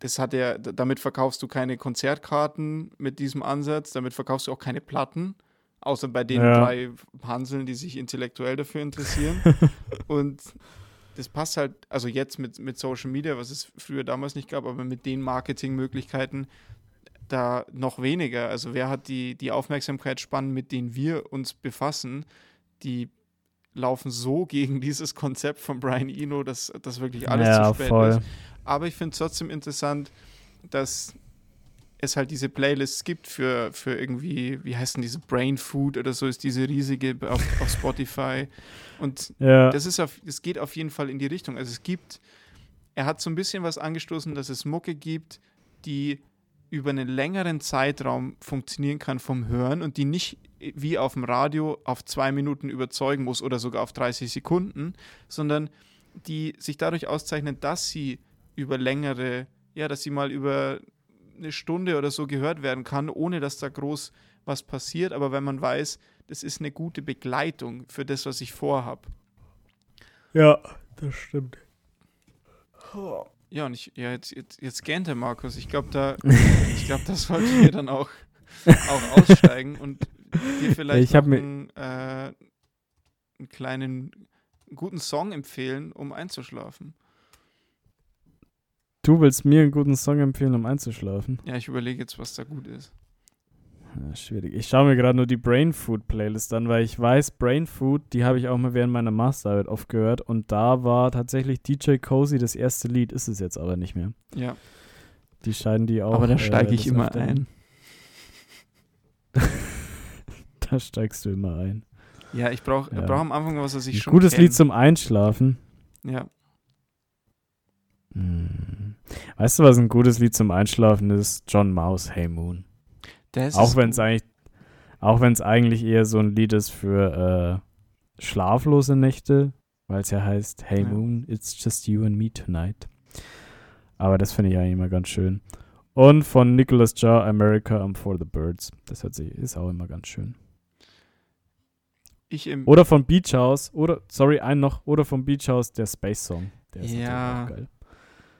das hat er, d- damit verkaufst du keine Konzertkarten mit diesem Ansatz, damit verkaufst du auch keine Platten, außer bei den Ja. drei Hanseln, die sich intellektuell dafür interessieren. Und das passt halt, also jetzt mit, mit Social Media, was es früher damals nicht gab, aber mit den Marketingmöglichkeiten da noch weniger. Also wer hat die, die Aufmerksamkeitsspannen, mit denen wir uns befassen, die laufen so gegen dieses Konzept von Brian Eno, dass das wirklich alles ja, zu spät voll. ist. Aber ich finde es trotzdem interessant, dass es halt diese Playlists gibt für, für irgendwie, wie heißt denn diese Brain Food oder so, ist diese riesige auf, auf Spotify. Und Ja, das ist auf, es geht auf jeden Fall in die Richtung. Also es gibt, er hat so ein bisschen was angestoßen, dass es Mucke gibt, die über einen längeren Zeitraum funktionieren kann vom Hören und die nicht wie auf dem Radio auf zwei Minuten überzeugen muss oder sogar auf 30 Sekunden, sondern die sich dadurch auszeichnen, dass sie über längere, ja, dass sie mal über eine Stunde oder so gehört werden kann, ohne dass da groß was passiert. Aber wenn man weiß, das ist eine gute Begleitung für das, was ich vorhab. ja, das stimmt. Ja, und ich, ja, jetzt, jetzt, jetzt gähnt der Markus. Ich glaube, da, ich glaube, das sollten wir dann auch, auch aussteigen und dir vielleicht mir- einen, äh, einen kleinen guten Song empfehlen, um einzuschlafen. Du willst mir einen guten Song empfehlen, um einzuschlafen? Ja, ich überlege jetzt, was da gut ist. Ja, schwierig. Ich schaue mir gerade nur die Brain Food Playlist an, weil ich weiß, Brain Food, die habe ich auch mal während meiner Masterarbeit oft gehört und da war tatsächlich DJ Cozy das erste Lied, ist es jetzt aber nicht mehr. Ja, Die scheinen die auch. aber da äh, steige ich des immer ein. da steigst du immer ein. Ja, ich brauche Ja. brauch am Anfang was, was ich Ein schon gutes kenn. Lied zum Einschlafen. Ja, Hm. Weißt du, was ein gutes Lied zum Einschlafen ist? John Maus, Hey Moon. Auch wenn es eigentlich, auch wenn es eigentlich eher so ein Lied ist für äh, schlaflose Nächte, weil es ja heißt, Hey Ja. Moon, it's just you and me tonight. Aber das finde ich eigentlich immer ganz schön. Und von Nicholas Jar, America, I'm for the Birds. Das hört sich, ist auch immer ganz schön. ich Oder von Beach House, oder, sorry, einen noch, oder von Beach House, der Space Song. Der ist Ja. auch geil.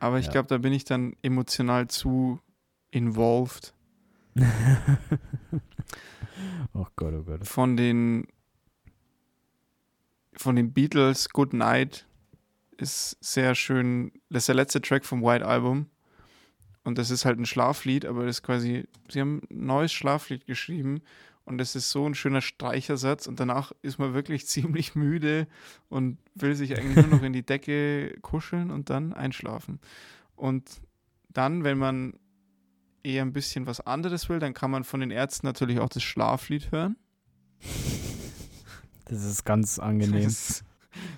aber ich ja. glaube, da bin ich dann emotional zu involved. oh Gott, oh Gott. von den von den Beatles Good Night ist sehr schön. Das ist der letzte Track vom White Album. Und das ist halt ein Schlaflied, aber das ist quasi, sie haben ein neues Schlaflied geschrieben und das ist so ein schöner Streichersatz und danach ist man wirklich ziemlich müde und will sich eigentlich nur noch in die Decke kuscheln und dann einschlafen. Und dann, wenn man eher ein bisschen was anderes will, dann kann man von den Ärzten natürlich auch das Schlaflied hören. Das ist ganz angenehm. Das,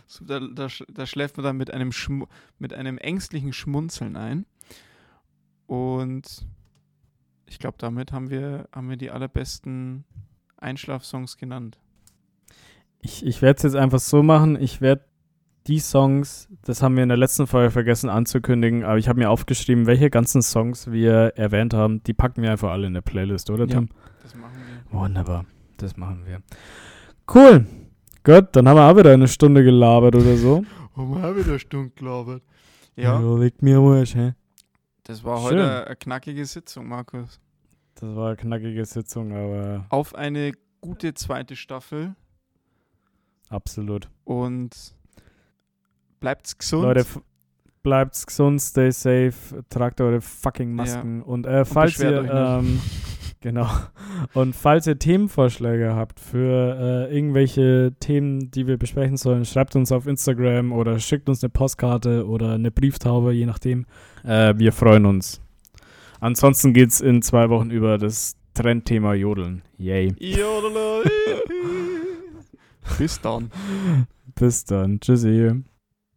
so, da, da, da schläft man dann mit einem, Schmu mit einem ängstlichen Schmunzeln ein. Und ich glaube, damit haben wir, haben wir die allerbesten Einschlafsongs genannt. Ich, ich werde es jetzt einfach so machen. Ich werde die Songs, das haben wir in der letzten Folge vergessen anzukündigen, aber ich habe mir aufgeschrieben, welche ganzen Songs wir erwähnt haben. Die packen wir einfach alle in der Playlist, oder Ja. Tim? Das machen wir. Wunderbar. Das machen wir. Cool. Gut, dann haben wir auch wieder eine Stunde gelabert oder so. Oh, wir haben wieder Stunde gelabert. Ja, Leg mir am Arsch, hä? das war Schön. heute eine knackige Sitzung, Markus. Das war eine knackige Sitzung, aber auf eine gute zweite Staffel absolut. und bleibt's gesund. Leute, bleibt's gesund, stay safe, tragt eure fucking Masken und äh, falls beschwert ihr ähm, genau und falls ihr Themenvorschläge habt für äh, irgendwelche Themen, die wir besprechen sollen, schreibt uns auf Instagram oder schickt uns eine Postkarte oder eine Brieftaube, je nachdem. Äh, wir freuen uns. Ansonsten geht's in zwei Wochen über das Trendthema Jodeln. Yay. Jodele. Bis dann. Bis dann. Tschüssi.